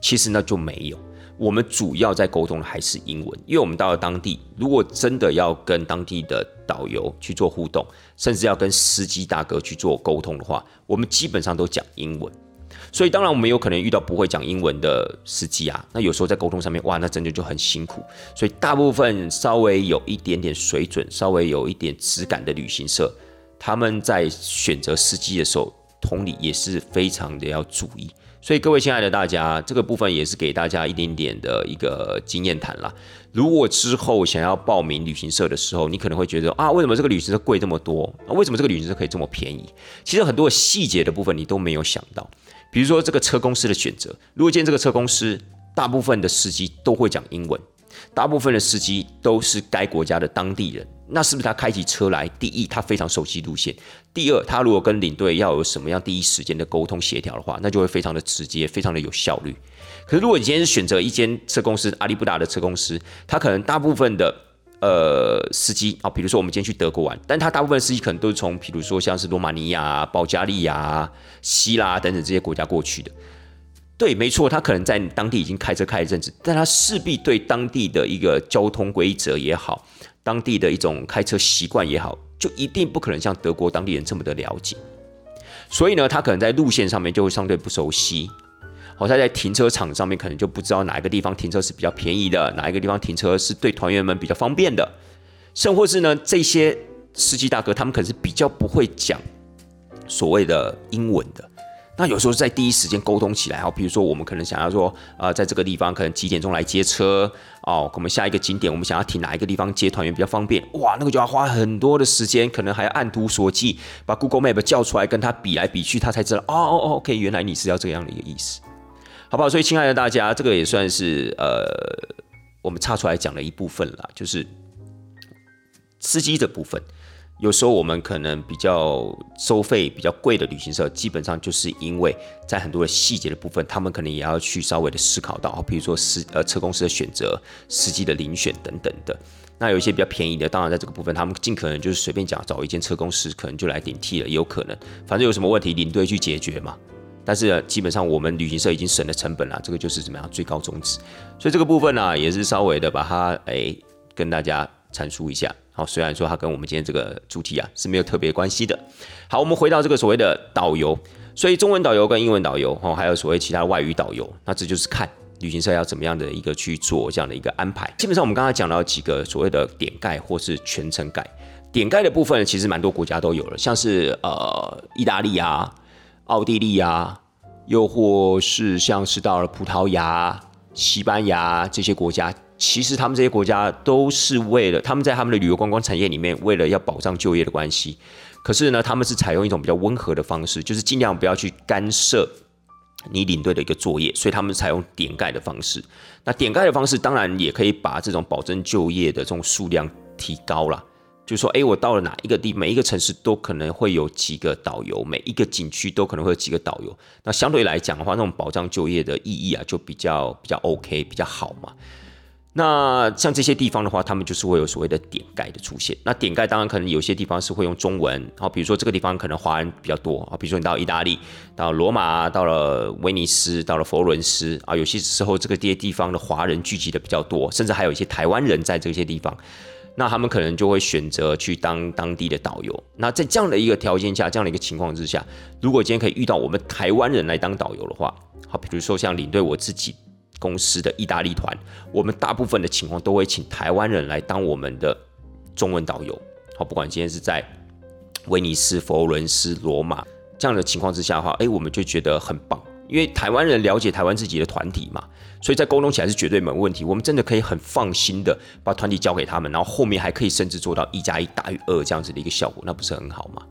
其实那就没有，我们主要在沟通的还是英文，因为我们到了当地，如果真的要跟当地的导游去做互动，甚至要跟司机大哥去做沟通的话，我们基本上都讲英文。所以当然我们有可能遇到不会讲英文的司机啊，那有时候在沟通上面，哇，那真的就很辛苦。所以大部分稍微有一点点水准、稍微有一点质感的旅行社，他们在选择司机的时候，同理也是非常的要注意。所以各位亲爱的大家，这个部分也是给大家一点点的一个经验谈啦。如果之后想要报名旅行社的时候，你可能会觉得啊，为什么这个旅行社贵这么多？啊，为什么这个旅行社可以这么便宜？其实很多细节的部分你都没有想到。比如说这个车公司的选择，如果今天这个车公司大部分的司机都会讲英文，大部分的司机都是该国家的当地人，那是不是他开起车来，第一他非常熟悉路线，第二他如果跟领队要有什么样第一时间的沟通协调的话，那就会非常的直接，非常的有效率。可是如果你今天是选择一间车公司，阿里不达的车公司，他可能大部分的呃司机啊，比如说我们今天去德国玩，但他大部分司机可能都是从，比如说像是罗马尼亚、保加利亚、希腊等等这些国家过去的。对，没错，他可能在当地已经开车开一阵子，但他势必对当地的一个交通规则也好，当地的一种开车习惯也好，就一定不可能像德国当地人这么的了解。所以呢，他可能在路线上面就会相对不熟悉。好，他在停车场上面可能就不知道哪一个地方停车是比较便宜的，哪一个地方停车是对团员们比较方便的，甚或是呢，这些司机大哥他们可能是比较不会讲所谓的英文的。那有时候在第一时间沟通起来，哈，比如说我们可能想要说，呃，在这个地方可能几点钟来接车哦，我们下一个景点我们想要停哪一个地方接团员比较方便，哇，那个就要花很多的时间，可能还要按图索骥，把 Google Map 叫出来跟他比来比去，他才知道，哦哦哦，OK，原来你是要这样的一个意思，好不好？所以亲爱的大家，这个也算是呃，我们插出来讲的一部分了，就是司机的部分。有时候我们可能比较收费比较贵的旅行社，基本上就是因为在很多的细节的部分，他们可能也要去稍微的思考到，比如说司呃车公司的选择、司机的遴选等等的。那有一些比较便宜的，当然在这个部分，他们尽可能就是随便讲找一间车公司，可能就来顶替了，也有可能。反正有什么问题，领队去解决嘛。但是基本上我们旅行社已经省了成本了，这个就是怎么样最高宗旨。所以这个部分呢，也是稍微的把它哎跟大家阐述一下。好，虽然说它跟我们今天这个主题啊是没有特别关系的。好，我们回到这个所谓的导游，所以中文导游跟英文导游，哦，还有所谓其他外语导游，那这就是看旅行社要怎么样的一个去做这样的一个安排。基本上我们刚才讲到几个所谓的点盖或是全程盖，点盖的部分其实蛮多国家都有了，像是呃意大利啊、奥地利啊，又或是像是到了葡萄牙、西班牙这些国家。其实他们这些国家都是为了他们在他们的旅游观光产业里面，为了要保障就业的关系。可是呢，他们是采用一种比较温和的方式，就是尽量不要去干涉你领队的一个作业，所以他们采用点盖的方式。那点盖的方式当然也可以把这种保证就业的这种数量提高了。就是说，哎，我到了哪一个地，每一个城市都可能会有几个导游，每一个景区都可能会有几个导游。那相对来讲的话，那种保障就业的意义啊，就比较比较 OK，比较好嘛。那像这些地方的话，他们就是会有所谓的点盖的出现。那点盖当然可能有些地方是会用中文，好，比如说这个地方可能华人比较多啊，比如说你到意大利、到罗马、到了威尼斯、到了佛伦斯啊，有些时候这个这些地方的华人聚集的比较多，甚至还有一些台湾人在这些地方，那他们可能就会选择去当当地的导游。那在这样的一个条件下，这样的一个情况之下，如果今天可以遇到我们台湾人来当导游的话，好，比如说像领队我自己。公司的意大利团，我们大部分的情况都会请台湾人来当我们的中文导游。好，不管今天是在威尼斯、佛罗伦斯、罗马这样的情况之下的话，哎，我们就觉得很棒，因为台湾人了解台湾自己的团体嘛，所以在沟通起来是绝对没问题。我们真的可以很放心的把团体交给他们，然后后面还可以甚至做到一加一大于二这样子的一个效果，那不是很好吗？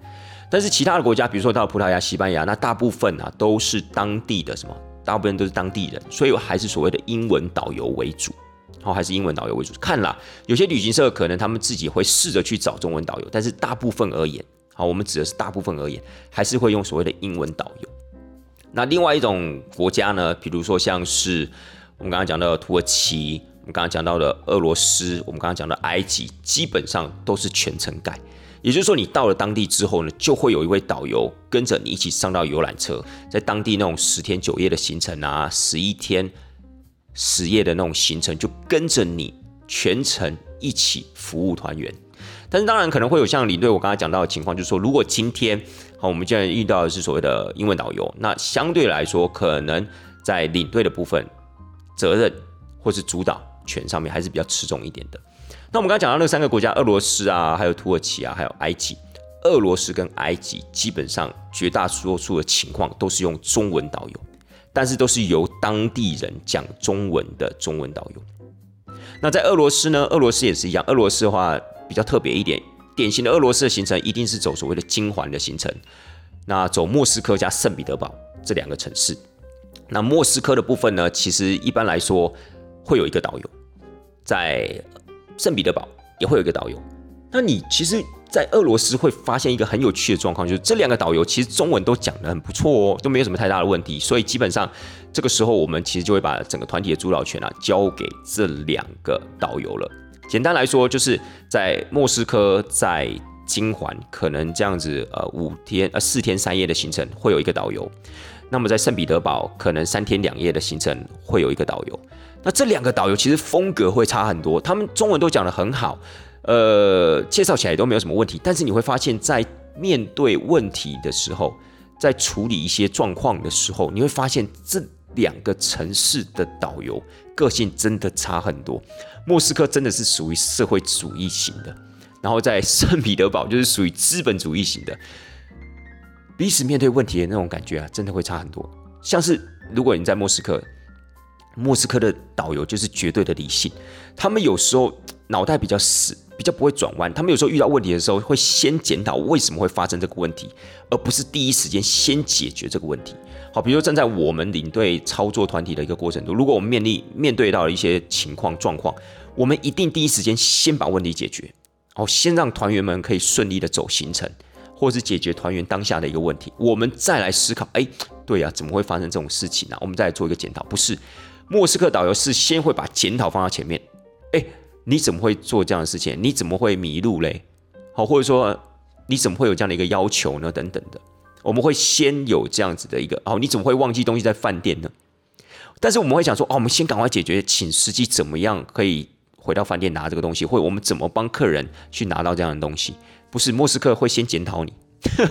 但是其他的国家，比如说到葡萄牙、西班牙，那大部分啊都是当地的什么？大部分都是当地人，所以还是所谓的英文导游为主，好，还是英文导游为主。看啦，有些旅行社可能他们自己会试着去找中文导游，但是大部分而言，好，我们指的是大部分而言，还是会用所谓的英文导游。那另外一种国家呢，比如说像是我们刚刚讲到的土耳其，我们刚刚讲到的俄罗斯，我们刚刚讲的埃及，基本上都是全程盖。也就是说，你到了当地之后呢，就会有一位导游跟着你一起上到游览车，在当地那种十天九夜的行程啊，十一天十夜的那种行程，就跟着你全程一起服务团员。但是当然可能会有像领队我刚才讲到的情况，就是说，如果今天好，我们现在遇到的是所谓的英文导游，那相对来说，可能在领队的部分责任或是主导权上面还是比较吃重一点的。那我们刚刚讲到那三个国家，俄罗斯啊，还有土耳其啊，还有埃及。俄罗斯跟埃及基本上绝大多数的情况都是用中文导游，但是都是由当地人讲中文的中文导游。那在俄罗斯呢？俄罗斯也是一样。俄罗斯的话比较特别一点，典型的俄罗斯的行程一定是走所谓的金环的行程，那走莫斯科加圣彼得堡这两个城市。那莫斯科的部分呢，其实一般来说会有一个导游在。圣彼得堡也会有一个导游，那你其实，在俄罗斯会发现一个很有趣的状况，就是这两个导游其实中文都讲得很不错哦，都没有什么太大的问题，所以基本上这个时候我们其实就会把整个团体的主导权啊交给这两个导游了。简单来说，就是在莫斯科、在金环，可能这样子，呃，五天、呃四天三夜的行程会有一个导游；那么在圣彼得堡，可能三天两夜的行程会有一个导游。那这两个导游其实风格会差很多，他们中文都讲得很好，呃，介绍起来都没有什么问题。但是你会发现在面对问题的时候，在处理一些状况的时候，你会发现这两个城市的导游个性真的差很多。莫斯科真的是属于社会主义型的，然后在圣彼得堡就是属于资本主义型的。彼此面对问题的那种感觉啊，真的会差很多。像是如果你在莫斯科，莫斯科的导游就是绝对的理性，他们有时候脑袋比较死，比较不会转弯。他们有时候遇到问题的时候，会先检讨为什么会发生这个问题，而不是第一时间先解决这个问题。好，比如说站在我们领队操作团体的一个过程中，如果我们面临面对到了一些情况状况，我们一定第一时间先把问题解决，好，先让团员们可以顺利的走行程，或是解决团员当下的一个问题，我们再来思考，哎，对呀，怎么会发生这种事情呢？我们再来做一个检讨，不是。莫斯科导游是先会把检讨放到前面，哎，你怎么会做这样的事情？你怎么会迷路嘞？好，或者说你怎么会有这样的一个要求呢？等等的，我们会先有这样子的一个，哦，你怎么会忘记东西在饭店呢？但是我们会想说，哦，我们先赶快解决，请司机怎么样可以回到饭店拿这个东西，或者我们怎么帮客人去拿到这样的东西？不是莫斯科会先检讨你，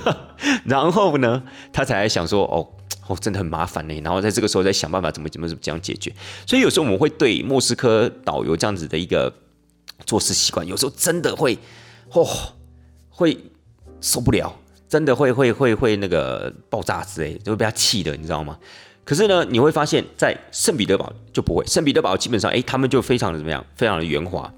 [laughs] 然后呢，他才想说，哦。哦，真的很麻烦呢。然后在这个时候再想办法怎么怎么怎么这样解决。所以有时候我们会对莫斯科导游这样子的一个做事习惯，有时候真的会，哦，会受不了，真的会会会会那个爆炸之类，就会被他气的，你知道吗？可是呢，你会发现在圣彼得堡就不会，圣彼得堡基本上，哎，他们就非常的怎么样，非常的圆滑，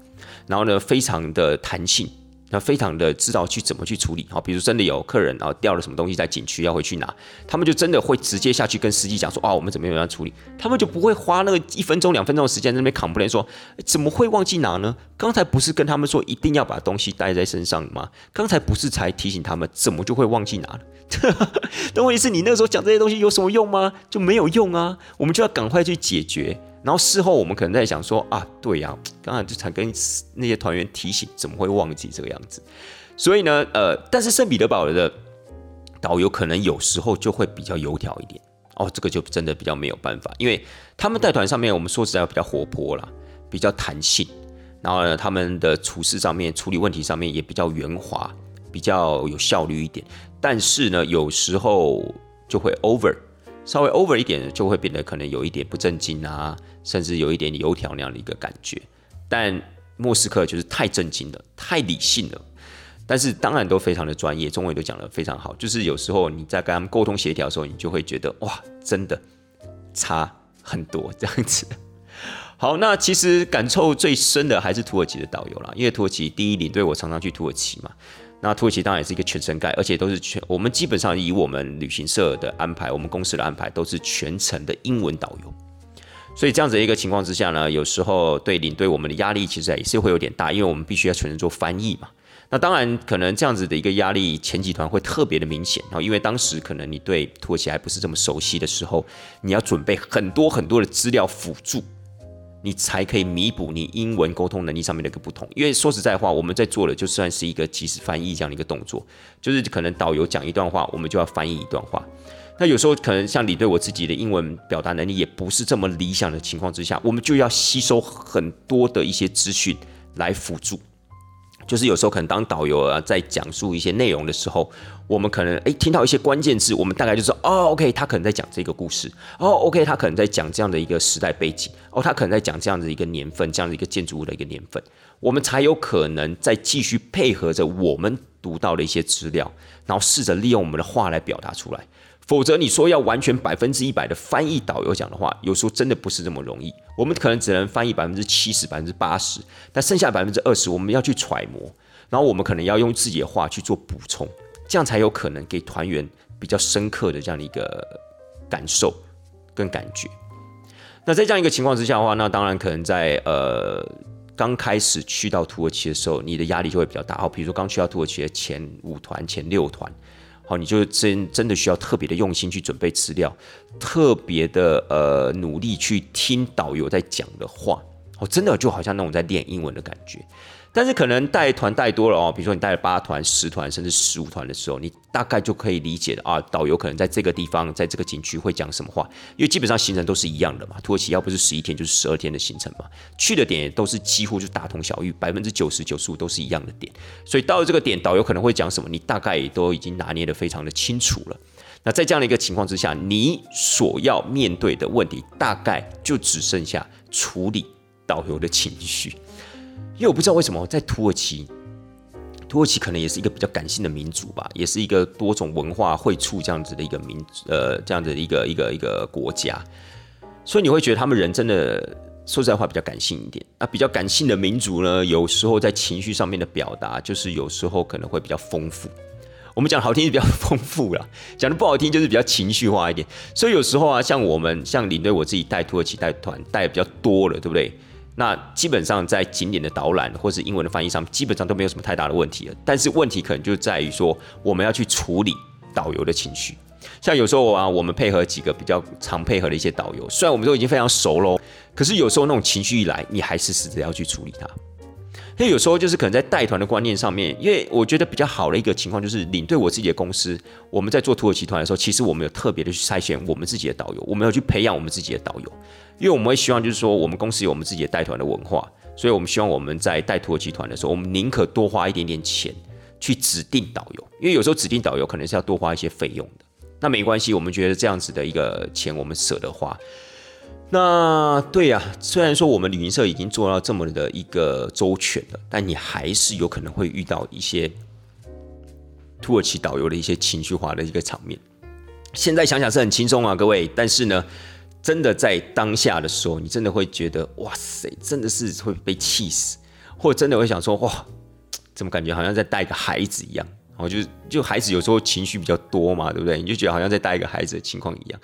然后呢，非常的弹性。那非常的知道去怎么去处理，好，比如真的有客人啊掉了什么东西在景区要回去拿，他们就真的会直接下去跟司机讲说，哦，我们怎么样样处理，他们就不会花那个一分钟两分钟的时间在那边 complain 说，怎么会忘记拿呢？刚才不是跟他们说一定要把东西带在身上吗？刚才不是才提醒他们，怎么就会忘记拿了？但问题是你那个时候讲这些东西有什么用吗？就没有用啊，我们就要赶快去解决。然后事后我们可能在想说啊，对呀，刚才就才跟那些团员提醒，怎么会忘记这个样子？所以呢，呃，但是圣彼得堡的导游可能有时候就会比较油条一点哦，这个就真的比较没有办法，因为他们带团上面，我们说实在比较活泼啦，比较弹性，然后呢，他们的处事上面、处理问题上面也比较圆滑，比较有效率一点。但是呢，有时候就会 over。稍微 over 一点，就会变得可能有一点不正经啊，甚至有一点油条那样的一个感觉。但莫斯科就是太正经了，太理性了。但是当然都非常的专业，中文都讲得非常好。就是有时候你在跟他们沟通协调的时候，你就会觉得哇，真的差很多这样子。[laughs] 好，那其实感受最深的还是土耳其的导游啦，因为土耳其第一领队我常常去土耳其嘛。那土耳其当然也是一个全程盖，而且都是全我们基本上以我们旅行社的安排，我们公司的安排都是全程的英文导游。所以这样子一个情况之下呢，有时候对领队我们的压力其实也是会有点大，因为我们必须要全程做翻译嘛。那当然可能这样子的一个压力，前几团会特别的明显然后因为当时可能你对土耳其还不是这么熟悉的时候，你要准备很多很多的资料辅助。你才可以弥补你英文沟通能力上面的一个不同，因为说实在话，我们在做的就算是一个即时翻译这样的一个动作，就是可能导游讲一段话，我们就要翻译一段话。那有时候可能像你对我自己的英文表达能力也不是这么理想的情况之下，我们就要吸收很多的一些资讯来辅助。就是有时候可能当导游啊在讲述一些内容的时候，我们可能诶听到一些关键字，我们大概就说哦，OK，他可能在讲这个故事，哦，OK，他可能在讲这样的一个时代背景，哦，他可能在讲这样的一个年份，这样的一个建筑物的一个年份，我们才有可能再继续配合着我们读到的一些资料，然后试着利用我们的话来表达出来。否则你说要完全百分之一百的翻译导游讲的话，有时候真的不是这么容易。我们可能只能翻译百分之七十、百分之八十，但剩下百分之二十我们要去揣摩，然后我们可能要用自己的话去做补充，这样才有可能给团员比较深刻的这样的一个感受跟感觉。那在这样一个情况之下的话，那当然可能在呃刚开始去到土耳其的时候，你的压力就会比较大。好，比如说刚去到土耳其的前五团、前六团。好，你就真真的需要特别的用心去准备资料，特别的呃努力去听导游在讲的话。哦，真的就好像那种在练英文的感觉。但是可能带团带多了哦，比如说你带了八团、十团甚至十五团的时候，你大概就可以理解的啊，导游可能在这个地方，在这个景区会讲什么话，因为基本上行程都是一样的嘛。土耳其要不是十一天就是十二天的行程嘛，去的点也都是几乎就大同小异，百分之九十九十五都是一样的点，所以到了这个点，导游可能会讲什么，你大概也都已经拿捏的非常的清楚了。那在这样的一个情况之下，你所要面对的问题，大概就只剩下处理导游的情绪。因为我不知道为什么在土耳其，土耳其可能也是一个比较感性的民族吧，也是一个多种文化汇处这样子的一个民呃这样的一个一个一个国家，所以你会觉得他们人真的说实在话比较感性一点。那比较感性的民族呢，有时候在情绪上面的表达，就是有时候可能会比较丰富。我们讲好听是比较丰富啦，讲的不好听就是比较情绪化一点。所以有时候啊，像我们像领队我自己带土耳其带团带的比较多了，对不对？那基本上在景点的导览或是英文的翻译上，基本上都没有什么太大的问题了。但是问题可能就在于说，我们要去处理导游的情绪。像有时候啊，我们配合几个比较常配合的一些导游，虽然我们都已经非常熟喽，可是有时候那种情绪一来，你还是死着要去处理它。因为有时候就是可能在带团的观念上面，因为我觉得比较好的一个情况就是领队我自己的公司，我们在做土耳其团的时候，其实我们有特别的去筛选我们自己的导游，我们要去培养我们自己的导游。因为我们会希望，就是说，我们公司有我们自己的带团的文化，所以我们希望我们在带土耳其团的时候，我们宁可多花一点点钱去指定导游，因为有时候指定导游可能是要多花一些费用的。那没关系，我们觉得这样子的一个钱我们舍得花。那对呀，虽然说我们旅行社已经做到这么的一个周全了，但你还是有可能会遇到一些土耳其导游的一些情绪化的一个场面。现在想想是很轻松啊，各位，但是呢。真的在当下的时候，你真的会觉得哇塞，真的是会被气死，或真的会想说哇，怎么感觉好像在带个孩子一样？然后就就孩子有时候情绪比较多嘛，对不对？你就觉得好像在带一个孩子的情况一样。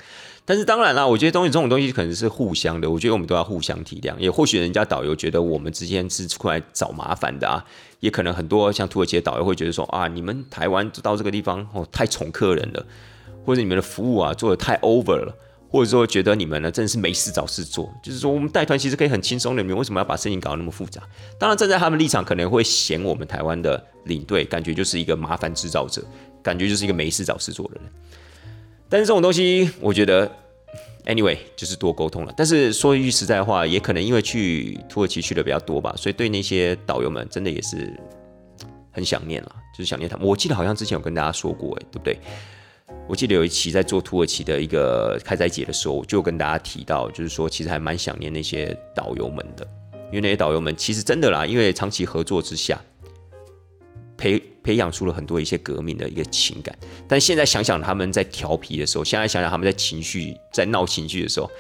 但是当然啦，我觉得东西这种东西可能是互相的，我觉得我们都要互相体谅。也或许人家导游觉得我们之间是出来找麻烦的啊，也可能很多像土耳其的导游会觉得说啊，你们台湾到这个地方哦太宠客人了，或者你们的服务啊做的太 over 了。或者说觉得你们呢真的是没事找事做，就是说我们带团其实可以很轻松的，你们为什么要把事情搞得那么复杂？当然站在他们立场可能会嫌我们台湾的领队感觉就是一个麻烦制造者，感觉就是一个没事找事做的人。但是这种东西，我觉得 anyway 就是多沟通了。但是说一句实在话，也可能因为去土耳其去的比较多吧，所以对那些导游们真的也是很想念了，就是想念他们。我记得好像之前有跟大家说过，哎，对不对？我记得有一期在做土耳其的一个开斋节的时候，我就跟大家提到，就是说其实还蛮想念那些导游们的，因为那些导游们其实真的啦，因为长期合作之下，培培养出了很多一些革命的一个情感。但现在想想他们在调皮的时候，现在想想他们在情绪在闹情绪的时候，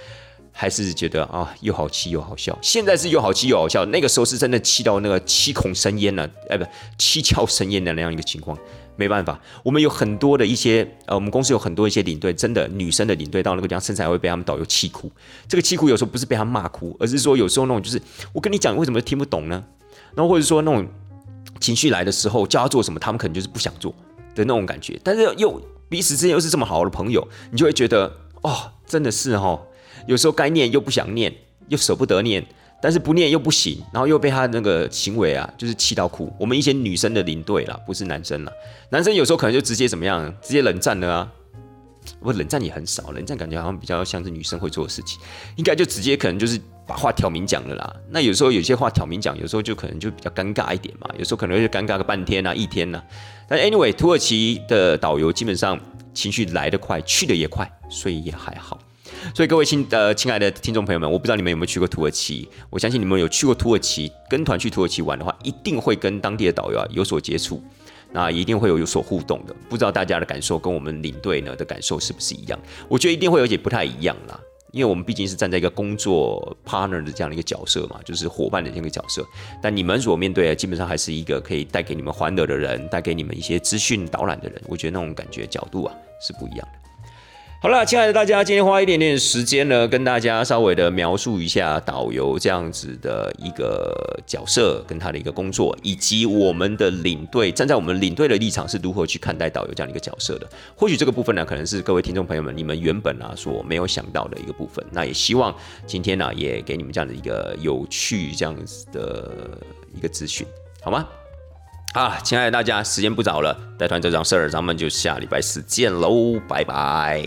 还是觉得啊又好气又好笑。现在是又好气又好笑，那个时候是真的气到那个七孔生烟了，哎不七窍生烟的那样一个情况。没办法，我们有很多的一些呃，我们公司有很多一些领队，真的女生的领队到那个地方，身材会被他们导游气哭。这个气哭有时候不是被他骂哭，而是说有时候那种就是我跟你讲为什么听不懂呢？然后或者说那种情绪来的时候叫他做什么，他们可能就是不想做的那种感觉。但是又彼此之间又是这么好的朋友，你就会觉得哦，真的是哈，有时候该念又不想念，又舍不得念。但是不念又不行，然后又被他那个行为啊，就是气到哭。我们一些女生的领队啦，不是男生啦。男生有时候可能就直接怎么样，直接冷战了啊。不冷战也很少，冷战感觉好像比较像是女生会做的事情，应该就直接可能就是把话挑明讲了啦。那有时候有些话挑明讲，有时候就可能就比较尴尬一点嘛。有时候可能会尴尬个半天啊，一天呢。但 anyway，土耳其的导游基本上情绪来得快，去的也快，所以也还好。所以各位亲呃亲爱的听众朋友们，我不知道你们有没有去过土耳其。我相信你们有去过土耳其，跟团去土耳其玩的话，一定会跟当地的导游啊有所接触，那一定会有有所互动的。不知道大家的感受跟我们领队呢的感受是不是一样？我觉得一定会有些不太一样啦，因为我们毕竟是站在一个工作 partner 的这样的一个角色嘛，就是伙伴的这个角色。但你们所面对的基本上还是一个可以带给你们欢乐的人，带给你们一些资讯导览的人。我觉得那种感觉角度啊是不一样的。好了，亲爱的大家，今天花一点点时间呢，跟大家稍微的描述一下导游这样子的一个角色，跟他的一个工作，以及我们的领队站在我们领队的立场是如何去看待导游这样的一个角色的。或许这个部分呢，可能是各位听众朋友们你们原本啊所没有想到的一个部分。那也希望今天呢，也给你们这样的一个有趣这样子的一个资讯，好吗？啊亲爱的大家时间不早了带团这张事儿咱们就下礼拜四见喽拜拜。